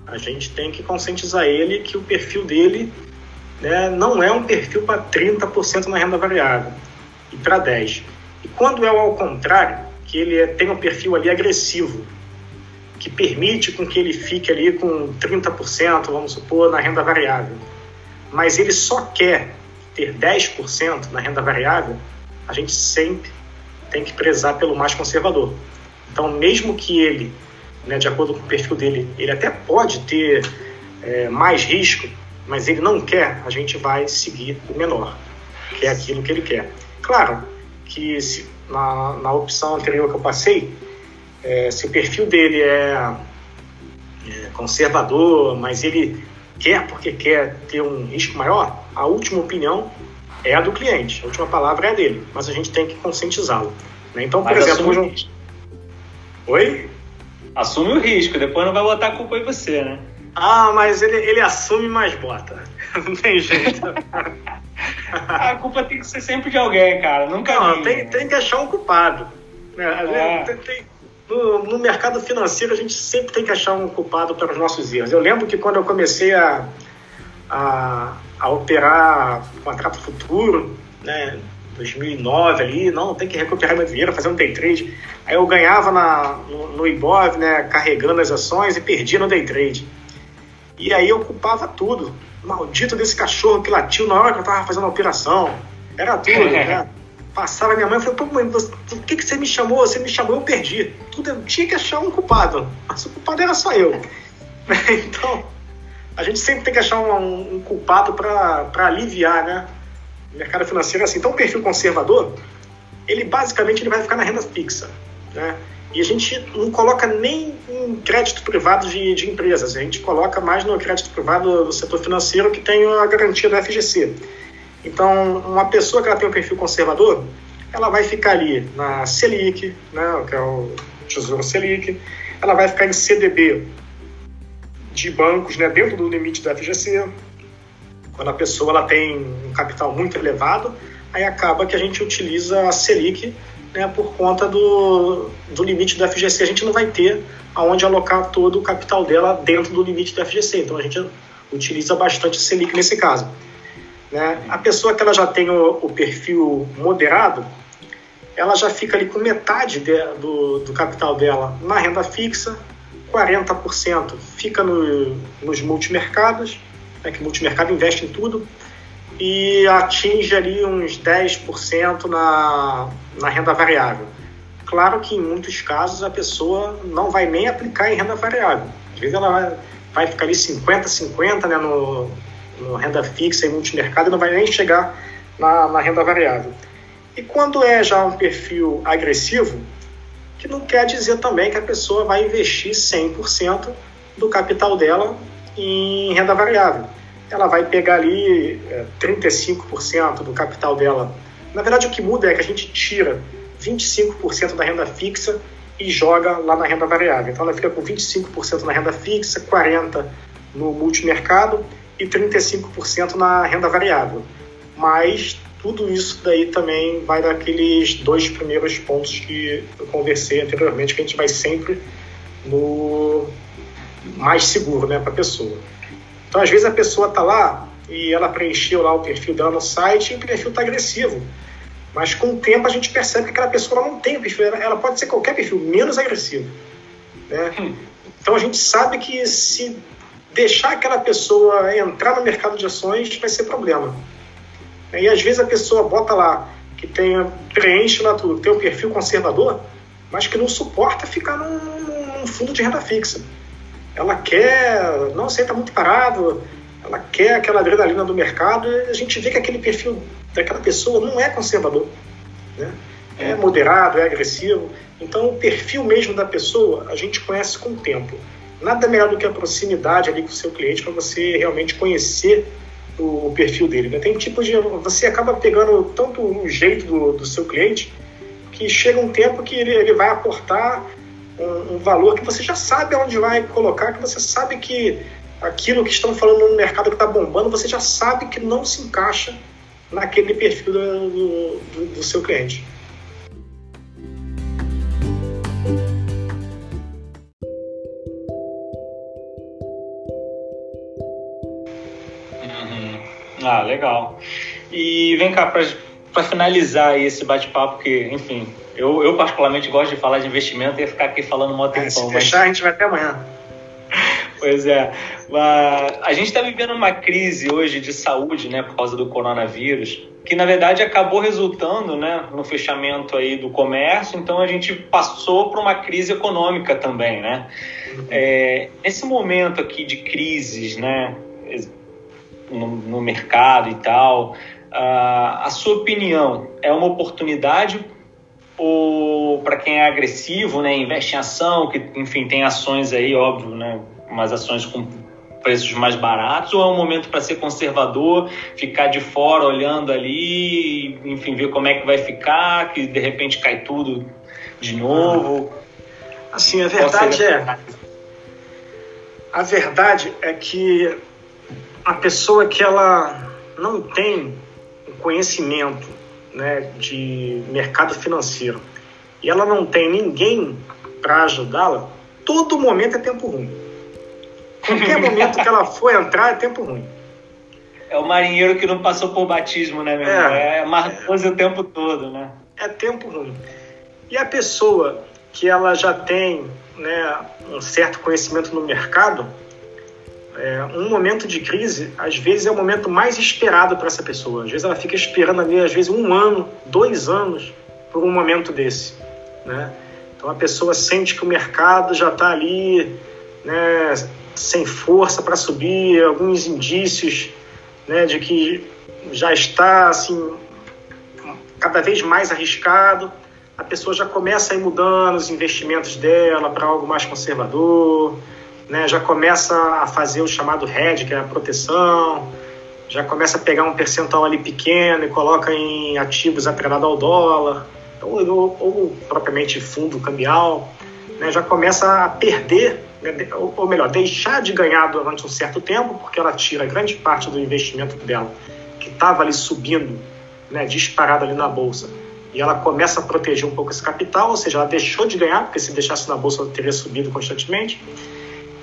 a gente tem que conscientizar ele que o perfil dele né, não é um perfil para 30% na renda variável e para 10%. E quando é ao contrário, que ele é, tem um perfil ali agressivo, que permite com que ele fique ali com 30%, vamos supor, na renda variável, mas ele só quer ter 10% na renda variável, a gente sempre tem que prezar pelo mais conservador. Então, mesmo que ele, né, de acordo com o perfil dele, ele até pode ter é, mais risco mas ele não quer, a gente vai seguir o menor, que é aquilo que ele quer. Claro que se, na, na opção anterior que eu passei, é, se o perfil dele é, é conservador, mas ele quer porque quer ter um risco maior, a última opinião é a do cliente, a última palavra é a dele, mas a gente tem que conscientizá-lo. Né? Então, por mas exemplo, hoje... Oi? Assume o risco, depois não vai botar a culpa em você, né? Ah, mas ele, ele assume mais bota. Não tem jeito. a culpa tem que ser sempre de alguém, cara. Nunca Não, tem, tem que achar um culpado. Né? É. Tem, tem, no, no, mercado financeiro, a gente sempre tem que achar um culpado para os nossos erros. Eu lembro que quando eu comecei a, a, a operar contrato futuro, né, 2009 ali, não, tem que recuperar meu dinheiro, fazer um day trade. Aí eu ganhava na, no, no Ibov, né, carregando as ações e perdia no day trade. E aí eu culpava tudo. Maldito desse cachorro que latiu na hora que eu tava fazendo a operação. Era tudo, né? Passava minha mãe e falei, pô, mãe, você, por que, que você me chamou? Você me chamou, eu perdi. Tudo, eu tinha que achar um culpado. Mas o culpado era só eu. então, a gente sempre tem que achar um, um culpado para aliviar, né? O mercado financeiro é assim. Então, o perfil conservador, ele basicamente ele vai ficar na renda fixa, né? E a gente não coloca nem em crédito privado de, de empresas, a gente coloca mais no crédito privado do setor financeiro que tem a garantia do FGC. Então, uma pessoa que ela tem um perfil conservador, ela vai ficar ali na Selic, né, que é o Tesouro Selic, ela vai ficar em CDB de bancos né, dentro do limite do FGC. Quando a pessoa ela tem um capital muito elevado, aí acaba que a gente utiliza a Selic né, por conta do, do limite do FGC. A gente não vai ter aonde alocar todo o capital dela dentro do limite do FGC. Então a gente utiliza bastante Selic nesse caso. Né? A pessoa que ela já tem o, o perfil moderado, ela já fica ali com metade de, do, do capital dela na renda fixa, 40% fica no, nos multimercados, né, que o multimercado investe em tudo, e atinge ali uns 10% na, na renda variável. Claro que em muitos casos a pessoa não vai nem aplicar em renda variável. Às vezes ela vai, vai ficar ali 50-50 né, no, no, renda fixa e multimercado e não vai nem chegar na, na renda variável. E quando é já um perfil agressivo, que não quer dizer também que a pessoa vai investir 100% do capital dela em renda variável ela vai pegar ali é, 35% do capital dela. Na verdade, o que muda é que a gente tira 25% da renda fixa e joga lá na renda variável. Então, ela fica com 25% na renda fixa, 40% no multimercado e 35% na renda variável. Mas tudo isso daí também vai daqueles dois primeiros pontos que eu conversei anteriormente, que a gente vai sempre no mais seguro né, para a pessoa. Então, às vezes, a pessoa está lá e ela preencheu lá o perfil dela no site e o perfil está agressivo. Mas com o tempo a gente percebe que aquela pessoa não tem o perfil, ela pode ser qualquer perfil, menos agressivo. Né? Hum. Então a gente sabe que se deixar aquela pessoa entrar no mercado de ações vai ser problema. E às vezes a pessoa bota lá que tem, preenche lá tudo, tem um perfil conservador, mas que não suporta ficar num, num fundo de renda fixa ela quer, não está muito parado, ela quer aquela adrenalina do mercado e a gente vê que aquele perfil daquela pessoa não é conservador, né? é moderado, é agressivo. Então, o perfil mesmo da pessoa a gente conhece com o tempo. Nada melhor do que a proximidade ali com o seu cliente para você realmente conhecer o perfil dele. Né? Tem tipo de. Você acaba pegando tanto o jeito do, do seu cliente que chega um tempo que ele, ele vai aportar um, um, valor que você já sabe aonde vai colocar, que você sabe que aquilo que estão falando no mercado que está bombando, você já sabe que não se encaixa naquele perfil do, do, do seu cliente. Uhum. Ah, legal. E vem cá, para finalizar esse bate-papo, que, enfim, eu, eu, particularmente gosto de falar de investimento e ficar aqui falando mó tempão. É, se deixar, mas... a gente vai até amanhã. Pois é. A gente está vivendo uma crise hoje de saúde, né, por causa do coronavírus, que na verdade acabou resultando, né, no fechamento aí do comércio. Então a gente passou por uma crise econômica também, né. Uhum. É, nesse momento aqui de crises, né, no, no mercado e tal, a, a sua opinião é uma oportunidade ou para quem é agressivo, né, investe em ação, que enfim tem ações aí, óbvio, né, umas ações com preços mais baratos, ou é um momento para ser conservador, ficar de fora olhando ali, enfim, ver como é que vai ficar, que de repente cai tudo de novo? Assim, a verdade é a verdade é que a pessoa que ela não tem conhecimento né, de mercado financeiro e ela não tem ninguém para ajudá-la, todo momento é tempo ruim. Qualquer momento que ela for entrar é tempo ruim. É o marinheiro que não passou por batismo, né, meu é, irmão? É marcoso é, o tempo todo, né? É tempo ruim. E a pessoa que ela já tem né, um certo conhecimento no mercado, é, um momento de crise, às vezes, é o momento mais esperado para essa pessoa. Às vezes ela fica esperando ali, às vezes, um ano, dois anos por um momento desse. Né? Então a pessoa sente que o mercado já está ali né, sem força para subir, alguns indícios né, de que já está assim cada vez mais arriscado, a pessoa já começa a ir mudando os investimentos dela para algo mais conservador, né, já começa a fazer o chamado hedge, que é a proteção, já começa a pegar um percentual ali pequeno e coloca em ativos atrelados ao dólar, ou, ou, ou propriamente fundo cambial, né, já começa a perder ou melhor, deixar de ganhar durante um certo tempo, porque ela tira grande parte do investimento dela, que estava ali subindo, né, disparado ali na bolsa, e ela começa a proteger um pouco esse capital, ou seja, ela deixou de ganhar, porque se deixasse na bolsa ela teria subido constantemente.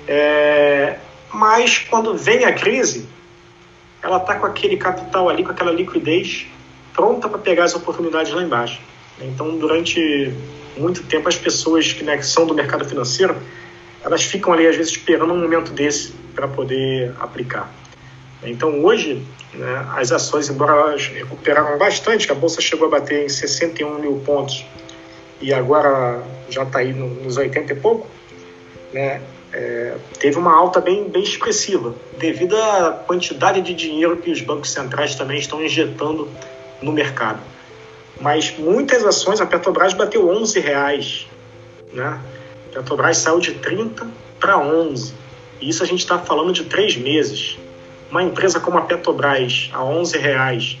É, mas quando vem a crise, ela está com aquele capital ali, com aquela liquidez pronta para pegar as oportunidades lá embaixo. Então, durante muito tempo, as pessoas que, né, que são do mercado financeiro, elas ficam ali às vezes esperando um momento desse para poder aplicar. Então hoje né, as ações, embora elas recuperaram bastante, a bolsa chegou a bater em 61 mil pontos e agora já está aí nos 80 e pouco, né, é, teve uma alta bem, bem expressiva devido à quantidade de dinheiro que os bancos centrais também estão injetando no mercado. Mas muitas ações, a Petrobras bateu 11 reais, né? Petrobras saiu de 30 para 11. E isso a gente está falando de três meses. Uma empresa como a Petrobras, a 11 reais,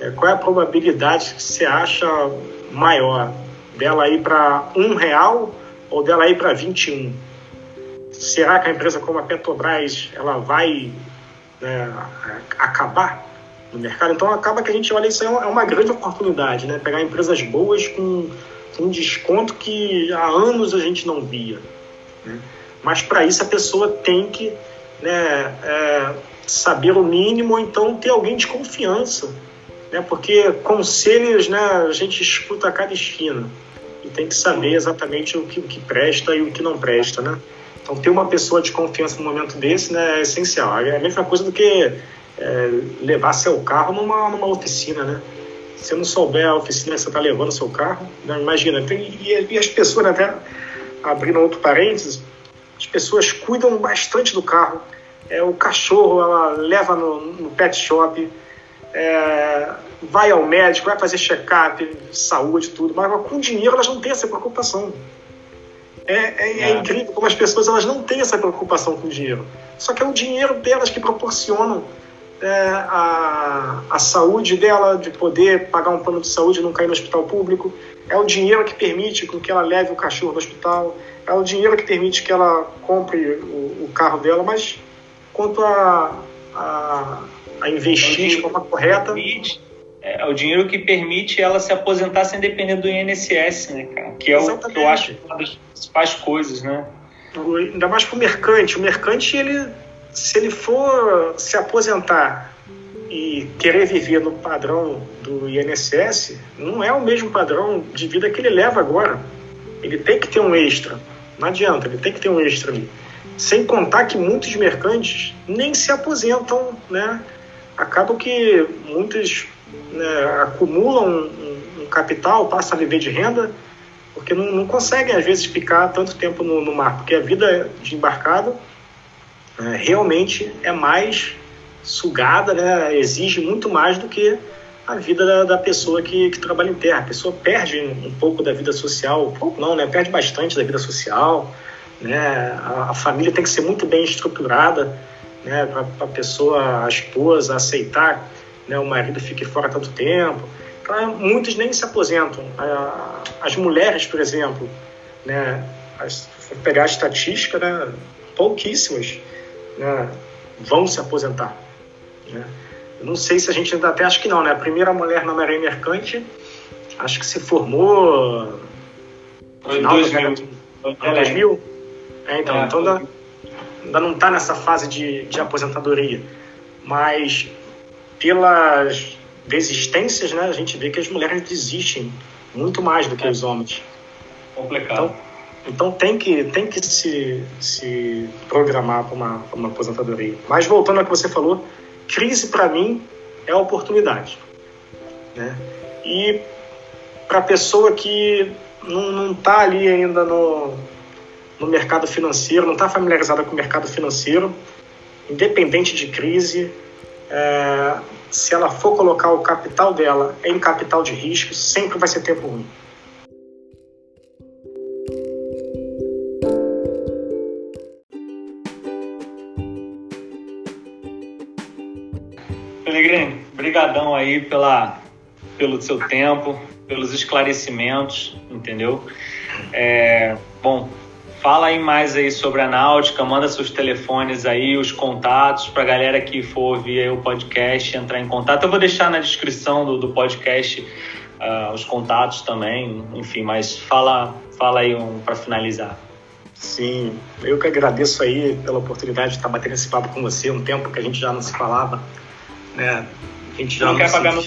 é, qual é a probabilidade que você acha maior? Dela ir para um real ou dela ir para 21? Será que a empresa como a Petrobras ela vai né, acabar no mercado? Então acaba que a gente olha isso é uma grande oportunidade, né? Pegar empresas boas com um desconto que há anos a gente não via. Né? Mas para isso a pessoa tem que né, é, saber o mínimo ou então ter alguém de confiança. Né? Porque conselhos né, a gente escuta a cada esquina e tem que saber exatamente o que, o que presta e o que não presta. Né? Então ter uma pessoa de confiança no momento desse né, é essencial. É a mesma coisa do que é, levar seu carro numa, numa oficina, né? Você não souber a oficina que você está levando o seu carro, né? imagina. Tem, e, e, as pessoas, né, até abrindo outro parênteses, as pessoas cuidam bastante do carro. É, o cachorro ela leva no, no pet shop, é, vai ao médico, vai fazer check-up, saúde, tudo, mas com dinheiro elas não têm essa preocupação. É, é, é, é, incrível como as pessoas elas não têm essa preocupação com o dinheiro. Só que é o dinheiro delas que proporcionam é, a, a saúde dela, de poder pagar um plano de saúde e não cair no hospital público. É o dinheiro que permite com que ela leve o cachorro no hospital. É o dinheiro que permite que ela compre o, o carro dela. Mas quanto a, a, a investir de forma correta. Permite, é, o dinheiro que permite ela se aposentar sem depender do INSS, né, cara? Que é Exatamente. o que eu acho uma das principais coisas, né? Ainda mais para o mercante. O mercante, ele se ele for se aposentar e querer viver no padrão do INSS, não é o mesmo padrão de vida que ele leva agora. Ele tem que ter um extra. Não adianta, ele tem que ter um extra ali. Sem contar que muitos mercantes nem se aposentam, né? Acaba que muitos né, acumulam um, um, capital, passam a viver de renda, porque não, não conseguem, às vezes, ficar tanto tempo no, no mar, porque a vida de embarcado é, realmente é mais sugada, né? exige muito mais do que a vida da, da pessoa que, que, trabalha em terra. A pessoa perde um, pouco da vida social, pouco não, né? perde bastante da vida social. Né? A, a família tem que ser muito bem estruturada né? para a pessoa, a esposa, aceitar né? o marido fique fora tanto tempo. Então, muitos nem se aposentam. As mulheres, por exemplo, né? As, pegar a estatística, né? pouquíssimas né, vão se aposentar. Né? Eu não sei se a gente ainda até acho que não, né? A primeira mulher na Marinha Mercante, acho que se formou. Foi em 2000. É, 2000? É, então, é, então ainda, ainda não está nessa fase de, de aposentadoria. Mas pelas desistências, né, a gente vê que as mulheres desistem muito mais do que é. os homens. Complicado. Então, então tem que, tem que se, se programar para uma, uma aposentadoria. Mas voltando ao que você falou, crise para mim é oportunidade. Né? E para a pessoa que não está ali ainda no, no mercado financeiro, não está familiarizada com o mercado financeiro, independente de crise, é, se ela for colocar o capital dela em capital de risco, sempre vai ser tempo ruim. Pelegrini, brigadão aí pela, pelo seu tempo, pelos esclarecimentos, entendeu? É, bom, fala aí mais aí sobre a náutica, manda seus telefones aí, os contatos para a galera que for ouvir o podcast entrar em contato. Eu vou deixar na descrição do, do podcast uh, os contatos também, enfim, mas fala, fala aí um, para finalizar. Sim, eu que agradeço aí pela oportunidade de estar batendo esse papo com você, um tempo que a gente já não se falava né? A gente já não, não quer pagar no.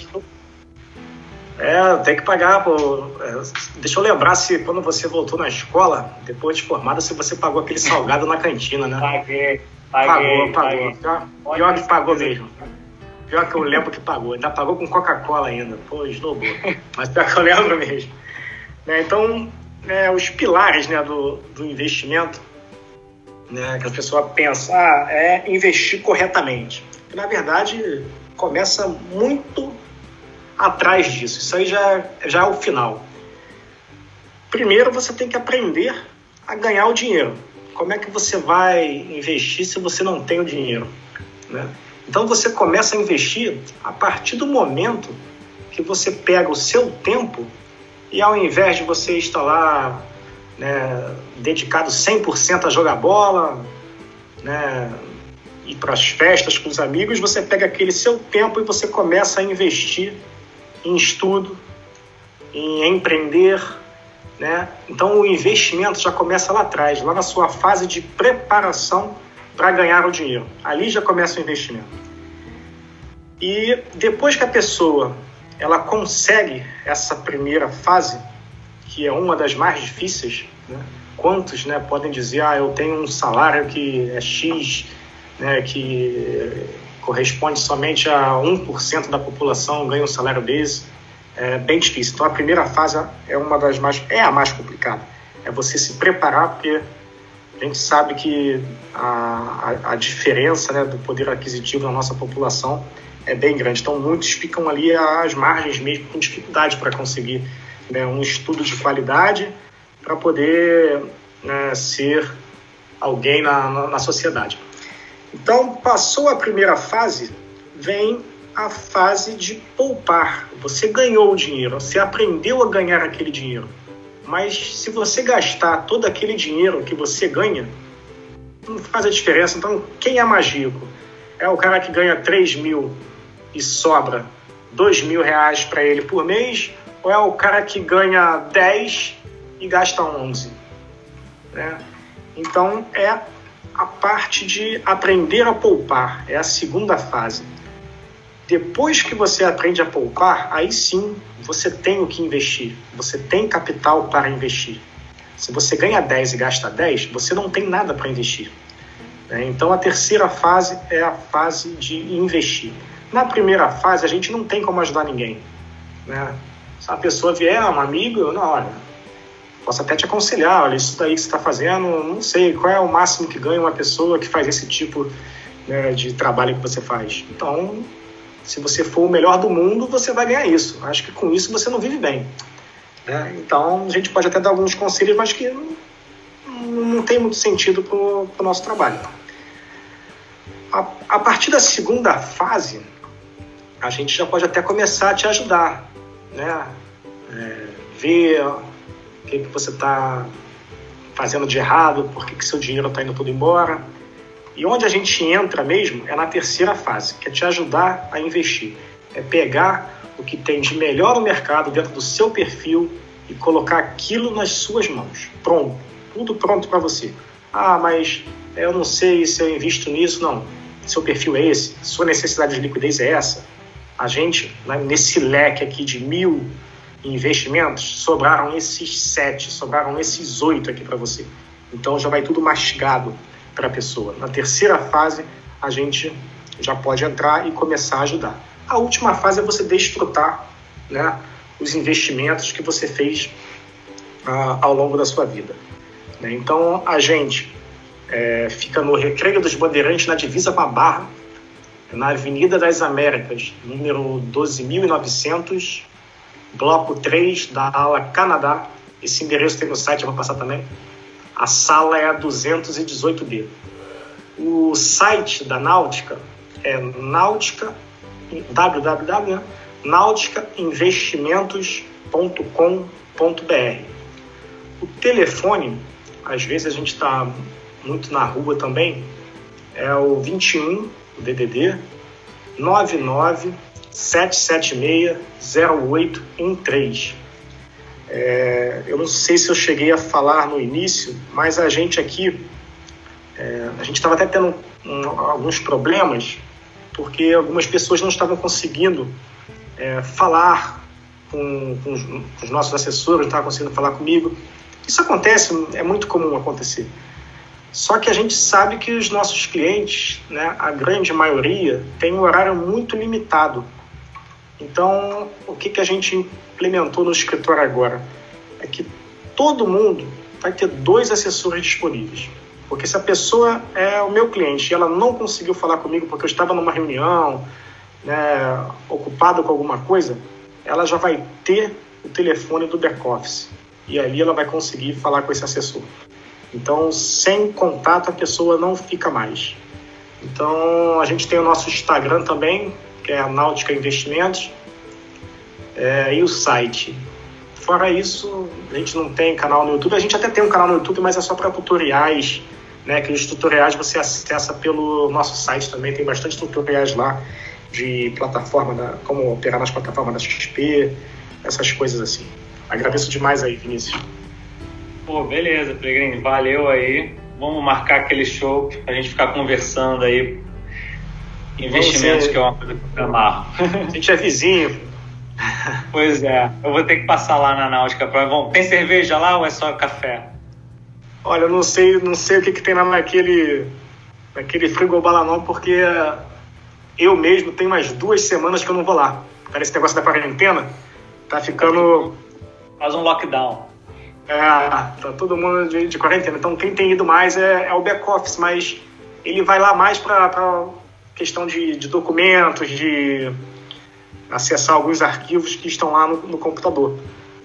É, tem que pagar, pô. É, deixa eu lembrar se quando você voltou na escola, depois de formada, se você pagou aquele salgado na cantina, né? Paguei, paguei. Pagou, pagou. Pior, pior que pagou mesmo. Pior que eu lembro que pagou. Ainda pagou com Coca-Cola ainda. Pô, esnobou. Mas pior que eu lembro mesmo. Né, então, é, os pilares né, do, do investimento, né, que a pessoa pensa, ah, é investir corretamente que na verdade começa muito atrás disso. Isso aí já, já é o final. Primeiro você tem que aprender a ganhar o dinheiro. Como é que você vai investir se você não tem o dinheiro? Né? Então você começa a investir a partir do momento que você pega o seu tempo e ao invés de você estar lá né, dedicado 100% a jogar bola, né, ir para as festas com os amigos, você pega aquele seu tempo e você começa a investir em estudo, em empreender, né? Então o investimento já começa lá atrás, lá na sua fase de preparação para ganhar o dinheiro. Ali já começa o investimento. E depois que a pessoa ela consegue essa primeira fase, que é uma das mais difíceis, né? quantos né, podem dizer, ah, eu tenho um salário que é X, né, que corresponde somente a 1% da população ganha um salário desse, é bem difícil. Então a primeira fase é uma das mais é a mais complicada. É você se preparar porque a gente sabe que a, a, a diferença né, do poder aquisitivo na nossa população é bem grande. Então muitos ficam ali às margens mesmo com dificuldade para conseguir né, um estudo de qualidade para poder né, ser alguém na, na, na sociedade. Então, passou a primeira fase, vem a fase de poupar. Você ganhou o dinheiro, você aprendeu a ganhar aquele dinheiro. Mas se você gastar todo aquele dinheiro que você ganha, não faz a diferença. Então, quem é magíaco? É o cara que ganha 3 mil e sobra 2 mil reais para ele por mês? Ou é o cara que ganha 10 e gasta 11? Né? Então, é a parte de aprender a poupar, é a segunda fase. Depois que você aprende a poupar, aí sim você tem o que investir, você tem capital para investir. Se você ganha 10 e gasta 10, você não tem nada para investir. Né? Então a terceira fase é a fase de investir. Na primeira fase, a gente não tem como ajudar ninguém. Né? Se a pessoa vier, um amigo, não, olha, posso até te aconselhar, olha, isso daí que você está fazendo, não sei, qual é o máximo que ganha uma pessoa que faz esse tipo né, de trabalho que você faz. Então, se você for o melhor do mundo, você vai ganhar isso. Acho que com isso você não vive bem. Né? Então, a gente pode até dar alguns conselhos, mas que não, não tem muito sentido para o nosso trabalho. A, a partir da segunda fase, a gente já pode até começar a te ajudar, né? É, ver o que, que você está fazendo de errado, por que, que seu dinheiro está indo todo embora. E onde a gente entra mesmo é na terceira fase, que é te ajudar a investir. É pegar o que tem de melhor no mercado dentro do seu perfil e colocar aquilo nas suas mãos. Pronto, tudo pronto para você. Ah, mas eu não sei se eu invisto nisso. Não, seu perfil é esse, sua necessidade de liquidez é essa. A gente, né, nesse leque aqui de mil investimentos, sobraram esses sete, sobraram esses oito aqui para você. Então já vai tudo mastigado para a pessoa. Na terceira fase, a gente já pode entrar e começar a ajudar. A última fase é você desfrutar né, os investimentos que você fez ah, ao longo da sua vida. Né? Então, a gente é, fica no Recreio dos Bandeirantes, na divisa com a Barra, na Avenida das Américas, número 12.900, bloco 3 da ala Canadá. Esse endereço tem no site, eu vou passar também. A sala é a 218B. O site da Náutica é náutica, www.nauticainvestimentos.com.br. O telefone, às vezes a gente está muito na rua também, é o 21, o DDD, 99 776 0813. É, eu não sei se eu cheguei a falar no início, mas a gente aqui, é, a gente estava até tendo um, alguns problemas, porque algumas pessoas não estavam conseguindo é, falar com, com, os, com, os, nossos assessores, não estavam conseguindo falar comigo. Isso acontece, é muito comum acontecer. Só que a gente sabe que os nossos clientes, né, a grande maioria, tem um horário muito limitado. Então, o que, que a gente implementou no escritório agora? É que todo mundo vai ter dois assessores disponíveis. Porque se a pessoa é o meu cliente e ela não conseguiu falar comigo porque eu estava numa reunião, né, ocupado com alguma coisa, ela já vai ter o telefone do back-office. E ali ela vai conseguir falar com esse assessor. Então, sem contato, a pessoa não fica mais. Então, a gente tem o nosso Instagram também, que é a Náutica Investimentos, é, e o site. Fora isso, a gente não tem canal no YouTube. A gente até tem um canal no YouTube, mas é só para tutoriais, né? Que os tutoriais você acessa pelo nosso site também. Tem bastante tutoriais lá de plataforma, da, como operar nas plataformas da XP, essas coisas assim. Agradeço demais aí, Vinícius. Pô, beleza, Peregrini, valeu aí. Vamos marcar aquele show pra gente ficar conversando aí. Investimentos, que é uma coisa que eu amarro. A gente é vizinho. Pois é, eu vou ter que passar lá na Náutica. Pra... Bom, tem cerveja lá ou é só café? Olha, eu não sei, não sei o que, que tem lá naquele, naquele frigobar não, porque eu mesmo tenho umas duas semanas que eu não vou lá. Parece esse negócio da quarentena tá ficando. Faz um lockdown. É, tá todo mundo de, de quarentena. Então quem tem ido mais é, é o back-office, mas ele vai lá mais para questão de, de, documentos, de acessar alguns arquivos que estão lá no, no, computador.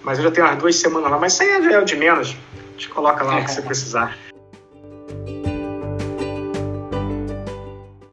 Mas eu já tenho umas duas semanas lá, mas isso aí é de menos. A gente coloca lá o que você precisar.